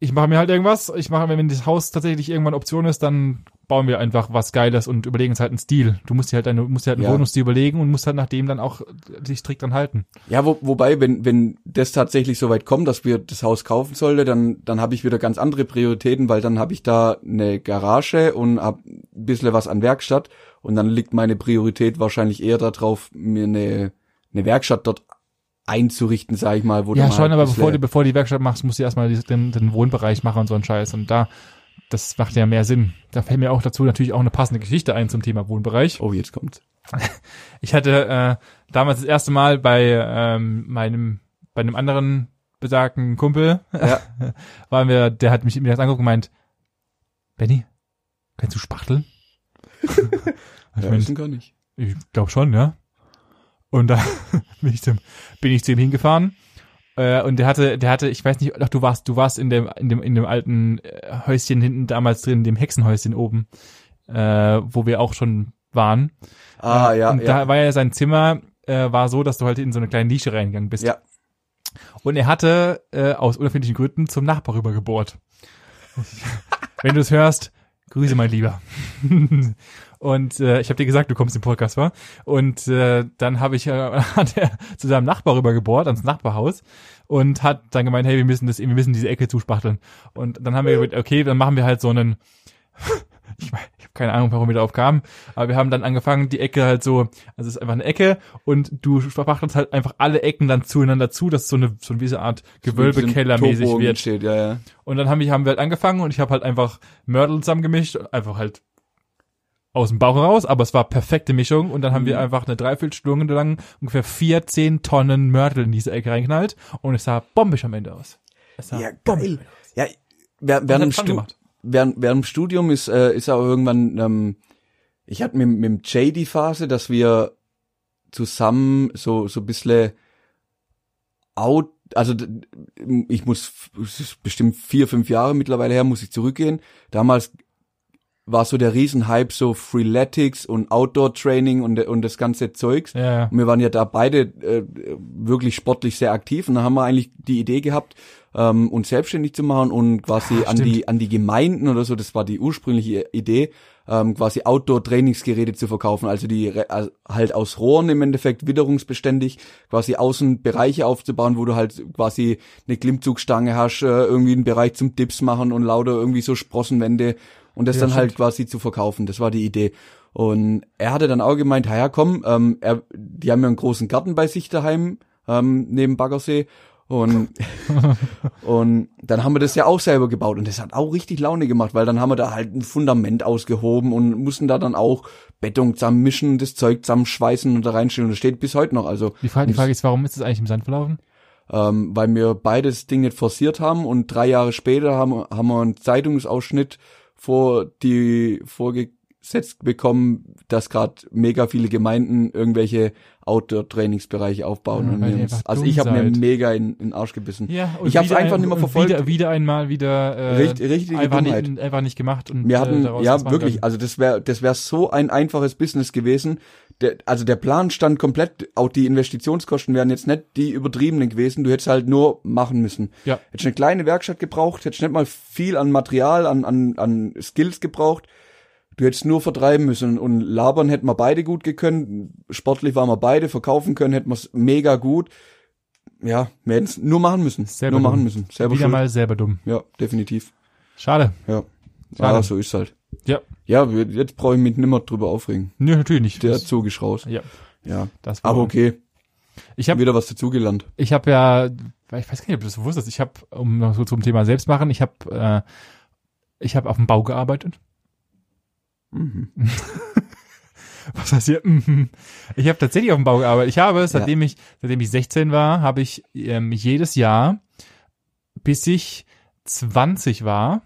ich mache mir halt irgendwas. Ich mache, wenn das Haus tatsächlich irgendwann Option ist, dann bauen wir einfach was Geiles und überlegen uns halt einen Stil. Du musst dir halt eine, musst dir halt einen Ja. Wohnungsstil überlegen und musst halt nach dem dann auch dich strikt dran halten. Ja, wo, wobei, wenn, wenn das tatsächlich so weit kommt, dass wir das Haus kaufen sollte, dann, dann habe ich wieder ganz andere Prioritäten, weil dann habe ich da eine Garage und hab ein bisschen was an Werkstatt und dann liegt meine Priorität wahrscheinlich eher darauf, mir eine, eine Werkstatt dort einzurichten, sag ich mal. Wo Ja, schon, halt aber bevor du, bevor du die Werkstatt machst, musst du erstmal den, den Wohnbereich machen und so einen Scheiß. Und da, das macht ja mehr Sinn. Da fällt mir auch dazu natürlich auch eine passende Geschichte ein zum Thema Wohnbereich. Oh, jetzt kommt's. <laughs> Ich hatte äh, damals das erste Mal bei ähm, meinem, bei einem anderen besagten Kumpel, Ja. <laughs> waren wir, der hat mich mir das angeguckt und meint, Benny, kannst du spachteln? <laughs> ich Ja, mein, wissen gar nicht. ich glaube schon, ja. Und da bin ich, zum, bin ich zu ihm hingefahren. Äh, und der hatte, der hatte, ich weiß nicht, ach, du warst, du warst in dem, in dem, in dem alten äh, Häuschen hinten damals drin, dem Hexenhäuschen oben, äh, wo wir auch schon waren. Ah, Äh, ja, Und ja. da war ja sein Zimmer, äh, war so, dass du halt in so eine kleine Nische reingegangen bist. Ja. Und er hatte äh, aus unerfindlichen Gründen zum Nachbar rübergebohrt. <laughs> Wenn du es hörst, grüße mein Lieber. <laughs> Und äh, ich habe dir gesagt, du kommst im Podcast, war. Und äh, dann habe ich äh, <laughs> hat er zu seinem Nachbar rübergebohrt, ans Nachbarhaus und hat dann gemeint, hey, wir müssen das, wir müssen diese Ecke zuspachteln. Und dann haben wir gesagt, okay, dann machen wir halt so einen <laughs> ich, ich habe keine Ahnung, warum wir darauf kamen, aber wir haben dann angefangen, die Ecke halt so, also es ist einfach eine Ecke und du verpachtest halt einfach alle Ecken dann zueinander zu, dass so eine so eine Art Gewölbekellermäßig Torbogen wird. Steht, ja, ja. Und dann haben wir, haben wir halt angefangen und ich habe halt einfach Mörtel zusammengemischt, einfach halt aus dem Bauch raus, aber es war perfekte Mischung und dann haben wir Mhm. einfach eine Dreiviertelstunde lang ungefähr 14 Tonnen Mörtel in diese Ecke reingeknallt und es sah bombisch am Ende aus. Es sah Ja, bombisch geil. Ja, dem Fun Stu gemacht. Während, während dem Studium ist, äh, ist auch irgendwann, ähm, ich hatte mit, mit dem Jay die Phase, dass wir zusammen so, so ein bisschen out, also ich muss, es ist bestimmt vier, fünf Jahre mittlerweile her, muss ich zurückgehen. Damals war so der Riesenhype so Freeletics und Outdoor-Training und, und das ganze Zeugs. Ja. Und wir waren ja da beide äh, wirklich sportlich sehr aktiv und da haben wir eigentlich die Idee gehabt, ähm, uns selbstständig zu machen und quasi Ah, an die an die Gemeinden oder so, das war die ursprüngliche Idee, ähm, quasi Outdoor-Trainingsgeräte zu verkaufen, also die also halt aus Rohren im Endeffekt witterungsbeständig, quasi außen Bereiche aufzubauen, wo du halt quasi eine Klimmzugstange hast, äh, irgendwie einen Bereich zum Dips machen und lauter irgendwie so Sprossenwände und das Ja, dann stimmt. halt quasi zu verkaufen. Das war die Idee. Und er hatte dann auch gemeint, ja komm, ähm, er, die haben ja einen großen Garten bei sich daheim, ähm, neben Baggersee. Und, <laughs> und dann haben wir das ja auch selber gebaut. Und das hat auch richtig Laune gemacht, weil dann haben wir da halt ein Fundament ausgehoben und mussten da dann auch Beton zusammenmischen, das Zeug zusammenschweißen und da reinstellen. Und das steht bis heute noch. Also, Die Frage, die Frage ist, warum ist es eigentlich im Sand verlaufen? ähm, weil wir beides Ding nicht forciert haben und drei Jahre später haben, haben wir einen Zeitungsausschnitt vor die vorgesetzt bekommen, dass gerade mega viele Gemeinden irgendwelche Outdoor-Trainingsbereiche aufbauen. Ja, also ich habe mir mega in, in den Arsch gebissen. Ja, Ich hab's wieder einfach ein- nicht mehr verfolgt. Wieder, wieder einmal wieder äh, Richt- richtige einfach, nicht, einfach nicht gemacht und Wir äh, hatten, daraus ja wirklich, also das wäre das wär so ein einfaches Business gewesen. Der, also der Plan stand komplett, auch die Investitionskosten wären jetzt nicht die übertriebenen gewesen, du hättest halt nur machen müssen. Ja. Hättest eine kleine Werkstatt gebraucht, hättest nicht mal viel an Material, an, an, an Skills gebraucht. Du hättest nur vertreiben müssen und labern hätten wir beide gut gekonnt. Sportlich waren wir beide, verkaufen können hätten wir es mega gut. Ja, wir hätten es nur machen müssen. Selber nur machen dumm. müssen. Selber wieder schuld. mal selber dumm. Ja, definitiv. Schade. Ja. Schade. Ja, so ist halt. Ja. Ja, jetzt brauche ich mich nimmer drüber aufregen. Nö, natürlich nicht. Der Das- Zug ist raus. ja, Ja. das war Aber okay, Ich habe wieder was dazugelernt. ich habe ja, ich weiß gar nicht, ob du das bewusst ist, ich habe, um noch so zum Thema selbst machen, ich habe äh, ich habe auf dem Bau gearbeitet. Mhm. <laughs> Was heißt hier? Mhm. Ich habe tatsächlich auf dem Bau gearbeitet. Ich habe, seitdem ich, seitdem ich 16 war, habe ich ähm, jedes Jahr, bis ich 20 war,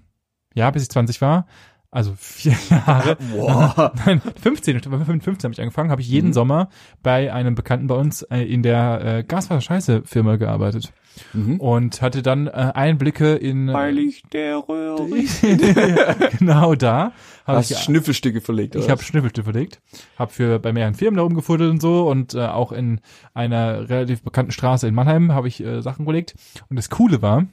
ja, bis ich 20 war, also vier <laughs> Jahre, Boah. <laughs> nein, 15, 15 habe ich angefangen, habe ich jeden Mhm. Sommer bei einem Bekannten bei uns äh, in der äh, Gaswasser-Scheiße-Firma gearbeitet Mhm. und hatte dann äh, Einblicke in äh, ich der Röhre. <laughs> genau da habe Hast ich Schnüffelstücke verlegt, Ich oder habe was? Schnüffelstücke verlegt, habe für bei mehreren Firmen da rumgefuddelt und so und äh, auch in einer relativ bekannten Straße in Mannheim habe ich äh, Sachen gelegt. Und das Coole war,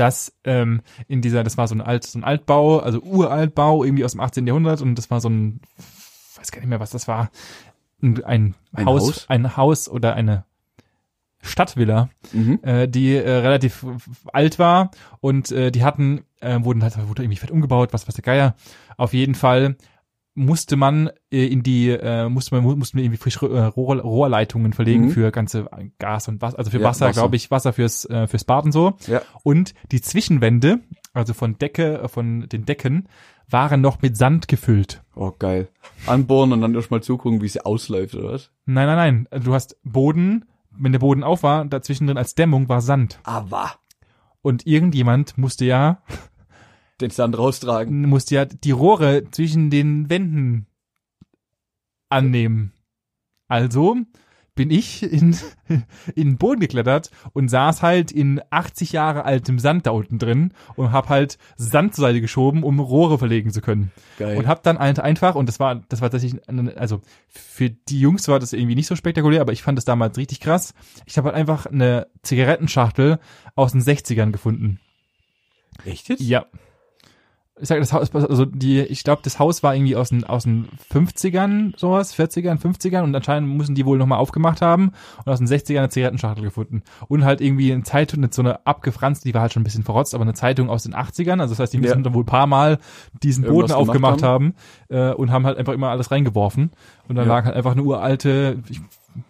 dass ähm, in dieser, das war so ein alt, so ein Altbau, also Uraltbau irgendwie aus dem 18. Jahrhundert und das war so ein, weiß gar nicht mehr was das war, ein, ein, Ein Haus, Haus? ein Haus oder eine Stadtvilla, Mhm. äh, die äh, relativ alt war und äh, die hatten, äh, wurden halt wurde irgendwie fett umgebaut, was was der Geier. Auf jeden Fall musste man äh, in die, äh, musste man, mussten wir irgendwie frisch äh, Rohr, Rohrleitungen verlegen Mhm. für ganze Gas und Wasser, also für Ja, Wasser, glaube ich, Wasser fürs, äh, fürs Bad und so. Ja. Und die Zwischenwände, also von Decke, äh, von den Decken, waren noch mit Sand gefüllt. Oh, geil. Anbohren und dann erstmal zugucken, wie sie ausläuft, oder was? Nein, nein, nein. Du hast Boden, wenn der Boden auf war, dazwischen drin als Dämmung war Sand. Aber. Und irgendjemand musste ja Den Sand raustragen. musste ja die Rohre zwischen den Wänden annehmen. Also bin ich in, <laughs> in den Boden geklettert und saß halt in 80 Jahre altem Sand da unten drin und hab halt Sand zur Seite geschoben, um Rohre verlegen zu können. Geil. Und hab dann halt einfach, und das war, das war tatsächlich, also für die Jungs war das irgendwie nicht so spektakulär, aber ich fand das damals richtig krass. Ich habe halt einfach eine Zigarettenschachtel aus den 60ern gefunden. Echt jetzt? Ja. Ich sag das Haus, also die, ich glaube, das Haus war irgendwie aus den, aus den 50ern, sowas, 40ern, 50ern und anscheinend müssen die wohl nochmal aufgemacht haben und aus den 60ern eine Zigarettenschachtel gefunden. Und halt irgendwie eine Zeitung, so eine abgefranste, die war halt schon ein bisschen verrotzt, aber eine Zeitung aus den 80ern, also das heißt, die müssen Ja. dann wohl ein paar Mal diesen Boden Irgendwas gemacht aufgemacht haben, äh, und haben halt einfach immer alles reingeworfen. Und dann Ja. lag halt einfach eine uralte, ich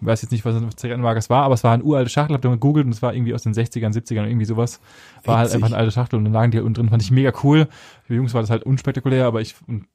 weiß jetzt nicht, was eine Zigarettenmarke es war, aber es war eine uralte Schachtel, hab dann gegoogelt und es war irgendwie aus den 60ern, 70ern, irgendwie sowas. War halt Witzig. einfach eine alte Schachtel und dann lagen die halt unten drin, fand ich mega cool. Für Jungs war das halt unspektakulär, aber ich, und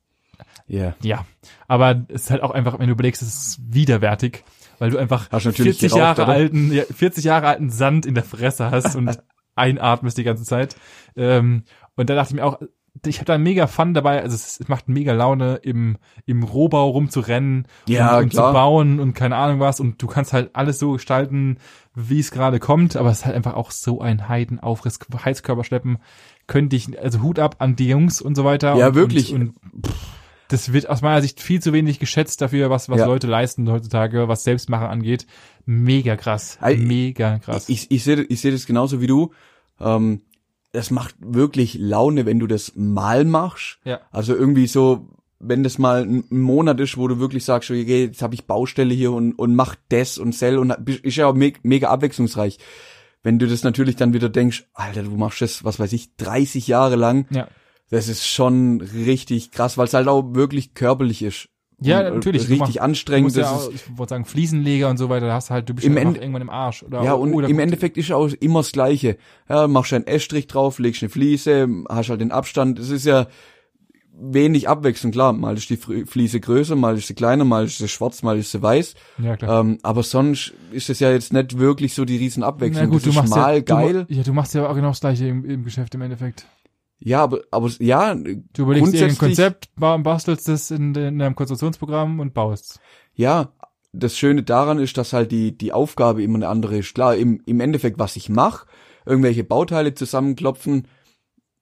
Ja. ja. Aber es ist halt auch einfach, wenn du überlegst, es ist widerwärtig, weil du einfach Hast du natürlich 40 geraucht, Jahre oder? alten, ja, 40 Jahre alten Sand in der Fresse hast und <laughs> einatmest die ganze Zeit. Ähm, und da dachte ich mir auch, ich habe da mega Fun dabei, also es, es macht mega Laune, im, im Rohbau rumzurennen Ja, und, und zu bauen und keine Ahnung was und du kannst halt alles so gestalten, wie es gerade kommt, aber es ist halt einfach auch so ein Heidenaufriss, Heizkörper schleppen, könnte ich, also Hut ab an die Jungs und so weiter. Ja, und, wirklich. Und, und das wird aus meiner Sicht viel zu wenig geschätzt dafür, was, was Ja. Leute leisten heutzutage, was Selbstmacher angeht. Mega krass. Mega krass. Ich, ich sehe ich seh das genauso wie du. Ähm, das macht wirklich Laune, wenn du das mal machst. Ja. Also irgendwie so, wenn das mal ein Monat ist, wo du wirklich sagst, okay, jetzt habe ich Baustelle hier und, und mach das und sell und ist ja auch me mega abwechslungsreich. Wenn du das natürlich dann wieder denkst, Alter, du machst das, was weiß ich, 30 Jahre lang, ja. das ist schon richtig krass, weil es halt auch wirklich körperlich ist. Ja, äh, natürlich. Du Richtig Du anstrengend. ja Das auch, ist, ich wollte sagen, Fliesenleger und so weiter, da hast du halt, du bist Im ja Ende- irgendwann im Arsch. Oder, Ja, und oder im Endeffekt ist auch immer das Gleiche. Ja, machst einen Estrich drauf, legst eine Fliese, hast halt den Abstand. Es ist ja wenig Abwechslung. Klar, mal ist die Fliese größer, mal ist sie kleiner, mal ist sie schwarz, mal ist sie weiß. Ja, klar. Ähm, aber sonst ist es ja jetzt nicht wirklich so die riesen Abwechslung. Na gut, das du machst mal ja, geil. Du, ja, du machst ja auch genau das gleiche im, im Geschäft im Endeffekt. Ja, aber, aber ja, Du überlegst dir ein Konzept, ba- bastelst das in, in deinem Konstruktionsprogramm und baust. Ja, das Schöne daran ist, dass halt die, die Aufgabe immer eine andere ist. Klar, im, im Endeffekt, was ich mache, irgendwelche Bauteile zusammenklopfen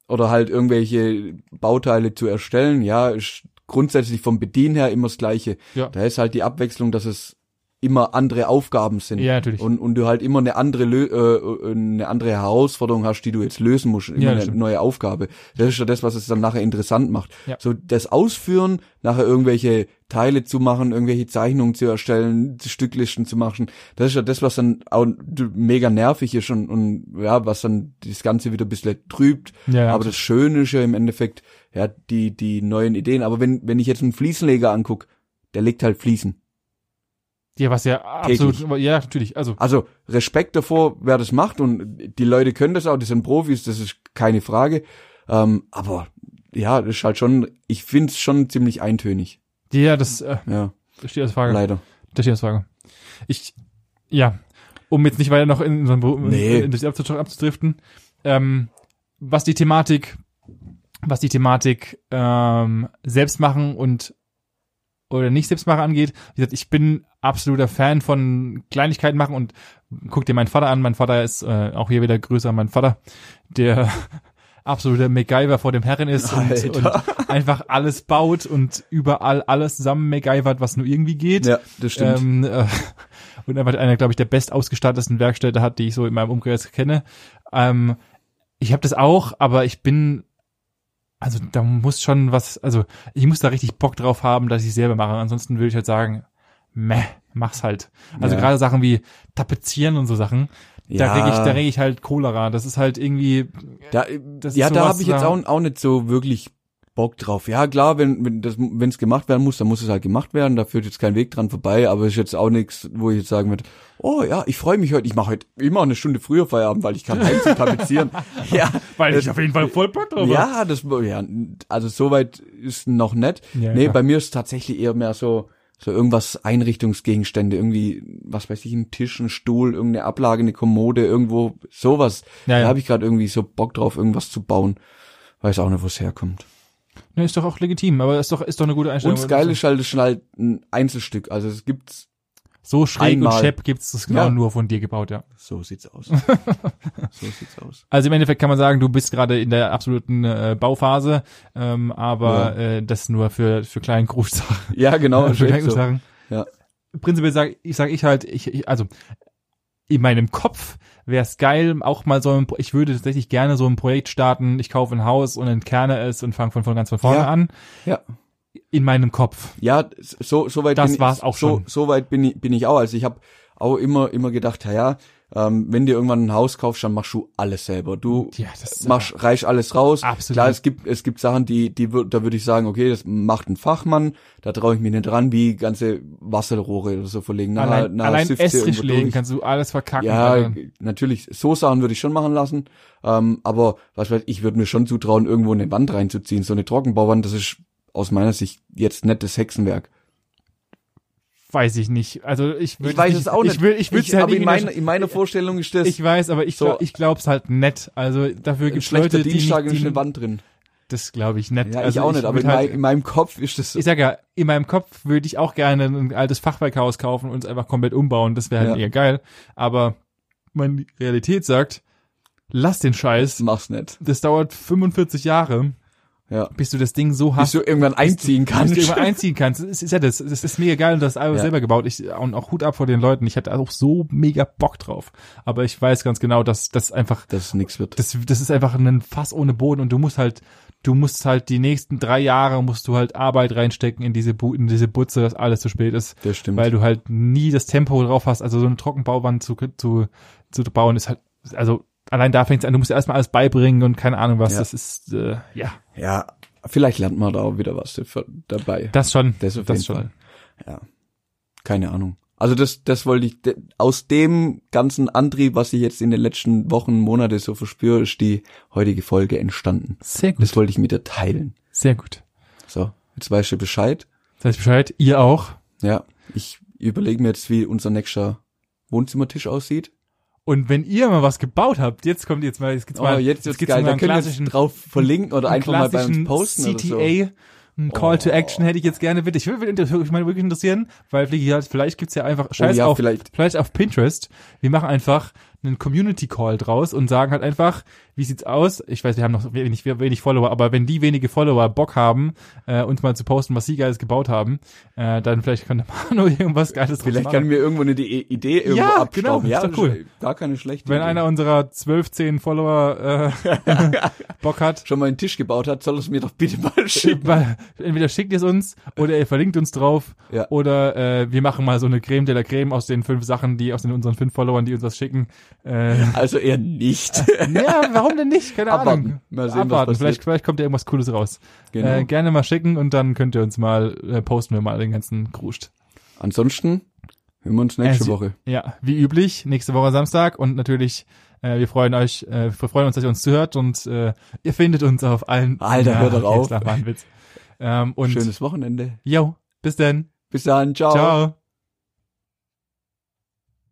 oder halt irgendwelche Bauteile zu erstellen, ja, ist grundsätzlich vom Bedienen her immer das Gleiche. Ja. Da ist halt die Abwechslung, dass es immer andere Aufgaben sind. Ja, natürlich. Und, und du halt immer eine andere, Lö äh, eine andere Herausforderung hast, die du jetzt lösen musst, immer Ja, eine stimmt. neue Aufgabe. Das ist ja das, was es dann nachher interessant macht. Ja. So das Ausführen, nachher irgendwelche Teile zu machen, irgendwelche Zeichnungen zu erstellen, Stücklisten zu machen, das ist ja das, was dann auch mega nervig ist und, und ja, was dann das Ganze wieder ein bisschen trübt. Ja, ja. Aber das Schöne ist ja im Endeffekt, ja, die, die neuen Ideen. Aber wenn, wenn ich jetzt einen Fliesenleger anguck, der legt halt Fliesen. Ja, was ja absolut, ja, natürlich. Also, Also Respekt davor, wer das macht und die Leute können das auch, die sind Profis, das ist keine Frage. Ähm, aber ja, das ist halt schon, ich find's schon ziemlich eintönig. ja, das, äh, Ja, das steht als Frage. leider. Das steht als Frage. Ich, ja, um jetzt nicht weiter noch in unseren Beruf, Nee. in das Abzug abzudriften, ähm, was die Thematik, was die Thematik ähm, selbst machen und oder nicht selbst machen angeht, wie gesagt, ich bin absoluter Fan von Kleinigkeiten machen und guck dir meinen Vater an. Mein Vater ist äh, auch hier wieder größer, mein Vater, der <laughs> absoluter MacGyver vor dem Herren ist und, und einfach alles baut und überall alles zusammen MacGyvert, was nur irgendwie geht. Ja, das stimmt. Ähm, äh, <laughs> und einfach einer, glaube ich, der bestausgestattetsten Werkstätte hat, die ich so in meinem Umkreis kenne. Ähm, ich habe das auch, aber ich bin, also da muss schon was, also ich muss da richtig Bock drauf haben, dass ich selber mache. Ansonsten würde ich halt sagen, meh, mach's halt. Also Ja. gerade Sachen wie Tapezieren und so Sachen, da Ja. reg ich, da reg ich halt Cholera. Das ist halt irgendwie, Da, das ja, da habe ich jetzt auch, auch nicht so wirklich Bock drauf. Ja, klar, wenn wenn das wenn es gemacht werden muss, dann muss es halt gemacht werden. Da führt jetzt kein Weg dran vorbei. Aber ist jetzt auch nichts, wo ich jetzt sagen würde, oh ja, ich freue mich heute. Ich mache heute immer eine Stunde früher Feierabend, weil ich kann heim zum tapezieren. <laughs> ja, weil das- ich auf jeden Fall voll Bock drauf habe. ja, das ja, also soweit ist noch nett. Ja, nee, klar. bei mir ist tatsächlich eher mehr so so irgendwas Einrichtungsgegenstände, irgendwie was weiß ich, ein Tisch, ein Stuhl, irgendeine Ablage, eine Kommode, irgendwo sowas. Ja, Da ja. habe ich gerade irgendwie so Bock drauf, irgendwas zu bauen. Weiß auch nicht, wo es herkommt. Ne, ist doch auch legitim, aber ist doch, ist doch eine gute Einstellung. Und das Geile ist halt, das ist halt ein Einzelstück. Also es gibt's, So schräg Einmal. und schepp gibt's das genau Ja. nur von dir gebaut, ja. so sieht's aus. <laughs> so sieht's aus. Also im Endeffekt kann man sagen, du bist gerade in der absoluten äh, Bauphase, ähm, aber äh, das nur für für kleinen Großsachen. Ja, genau. <laughs> für ist echt kleine so. Ja. Prinzipiell sage ich sag ich halt, ich, ich also in meinem Kopf wäre es geil, auch mal so ein, ich würde tatsächlich gerne so ein Projekt starten, ich kaufe ein Haus und entkerne es und fange von, von ganz von vorne Ja. an. Ja. In meinem Kopf. Ja, so, so weit Das bin war's ich, auch so, schon. so weit bin ich, bin ich auch. Also ich habe auch immer, immer gedacht, ja, ja, ähm, wenn dir irgendwann ein Haus kaufst, dann machst du alles selber. Du Ja, machst, reichst alles raus. Absolut. Klar, es gibt, es gibt Sachen, die, die, da würde ich sagen, okay, das macht ein Fachmann, da traue ich mich nicht dran, wie ganze Wasserrohre oder so verlegen. Na, allein, na, allein Estrich legen kannst du alles verkacken. Ja, Alter. natürlich, so Sachen würde ich schon machen lassen. Ähm, aber was weiß ich, würde mir schon zutrauen, irgendwo eine Wand reinzuziehen. So eine Trockenbauwand, das ist aus meiner Sicht jetzt das Hexenwerk. Weiß ich nicht. Also ich würde Ich weiß es auch nicht. Ich will, ich würde halt aber in noch- in meiner Vorstellung ist das ich weiß, aber ich so- glaub, ich glaub's halt nett. Also dafür gibt's schlechter Leute, die Dienstag nicht, ist eine die, Wand drin. das glaube ich nett. Ja, also ich auch nicht, aber in, halt, mein, in meinem Kopf ist das so. ich sag ja, in meinem Kopf würde ich auch gerne ein altes Fachwerkhaus kaufen und es einfach komplett umbauen. Das wäre halt Ja. eher geil. Aber meine Realität sagt, lass den Scheiß. Mach's nicht. Das dauert 45 Jahre, Ja. bis du das Ding so Bis hast. du irgendwann einziehen Bis kannst. du immer einziehen kannst. Das ist, ja das. Das ist mega geil und das Album Ja. selber gebaut. Ich, und auch Hut ab vor den Leuten. Ich hatte auch so mega Bock drauf. Aber ich weiß ganz genau, dass das einfach, dass nix wird. das, das ist einfach ein Fass ohne Boden und du musst halt, du musst halt die nächsten drei Jahre musst du halt Arbeit reinstecken in diese, Bu in diese Butze, dass alles zu spät ist. Das stimmt. Weil du halt nie das Tempo drauf hast. Also so eine Trockenbauwand zu, zu, zu bauen ist halt, also allein da fängt's an. Du musst erstmal alles beibringen und keine Ahnung was. Ja. Das ist, äh, ja, ja, vielleicht lernt man da auch wieder was dabei. das schon. Das das schon. Fall. Ja. Keine Ahnung. Also das, das wollte ich, aus dem ganzen Antrieb, was ich jetzt in den letzten Wochen, Monate so verspüre, ist die heutige Folge entstanden. Sehr gut. Das wollte ich mit dir teilen. Sehr gut. So, jetzt weißt du Bescheid. Sag Bescheid. Ihr auch. Ja, ich überlege mir jetzt, wie unser nächster Wohnzimmertisch aussieht. Und wenn ihr mal was gebaut habt, jetzt kommt jetzt mal, jetzt geht's Oh, mal, jetzt wird's geht's geil. mal einen klassischen, jetzt drauf verlinken oder einen einfach mal bei uns posten oder so. CTA, ein Call to Action hätte ich jetzt gerne bitte. Ich würde mich mal wirklich interessieren, weil vielleicht, vielleicht gibt's ja einfach Scheiß Oh ja, auf, vielleicht. vielleicht auf Pinterest. Wir machen einfach einen Community Call draus und sagen halt einfach, wie sieht's aus? Ich weiß, wir haben noch wenig, wenig Follower, aber wenn die wenige Follower Bock haben, äh, uns mal zu posten, was sie geiles gebaut haben, äh, dann vielleicht kann der <laughs> Manu irgendwas geiles Vielleicht kann mir irgendwo eine Idee irgendwo Ja, abstauben. genau, ja, ist doch cool. Gar keine schlechte Wenn Idee. einer unserer 12, 10 Follower äh, <laughs> Bock hat, schon mal einen Tisch gebaut hat, soll es mir doch bitte mal <laughs> schicken. entweder schickt ihr es uns oder ihr verlinkt uns drauf Ja. oder äh, wir machen mal so eine Creme de la Creme aus den fünf Sachen, die aus den unseren fünf Followern, die uns was schicken. Äh, Also eher nicht. <laughs> ja, warum denn nicht? Keine Abwarten. Ahnung. Mal sehen, was Abwarten. passiert. Vielleicht, vielleicht kommt ja irgendwas Cooles raus. Genau. Äh, gerne mal schicken und dann könnt ihr uns mal äh, posten wir mal den ganzen Kruscht. Ansonsten hören wir uns nächste Äh, Woche. Ja, wie üblich, nächste Woche Samstag und natürlich, äh, wir freuen euch, äh, wir freuen uns, dass ihr uns zuhört und äh, ihr findet uns auf allen. Alter, hör doch auf. Ähm, und Schönes Wochenende. yo, bis dann. Bis dann. Ciao. Ciao.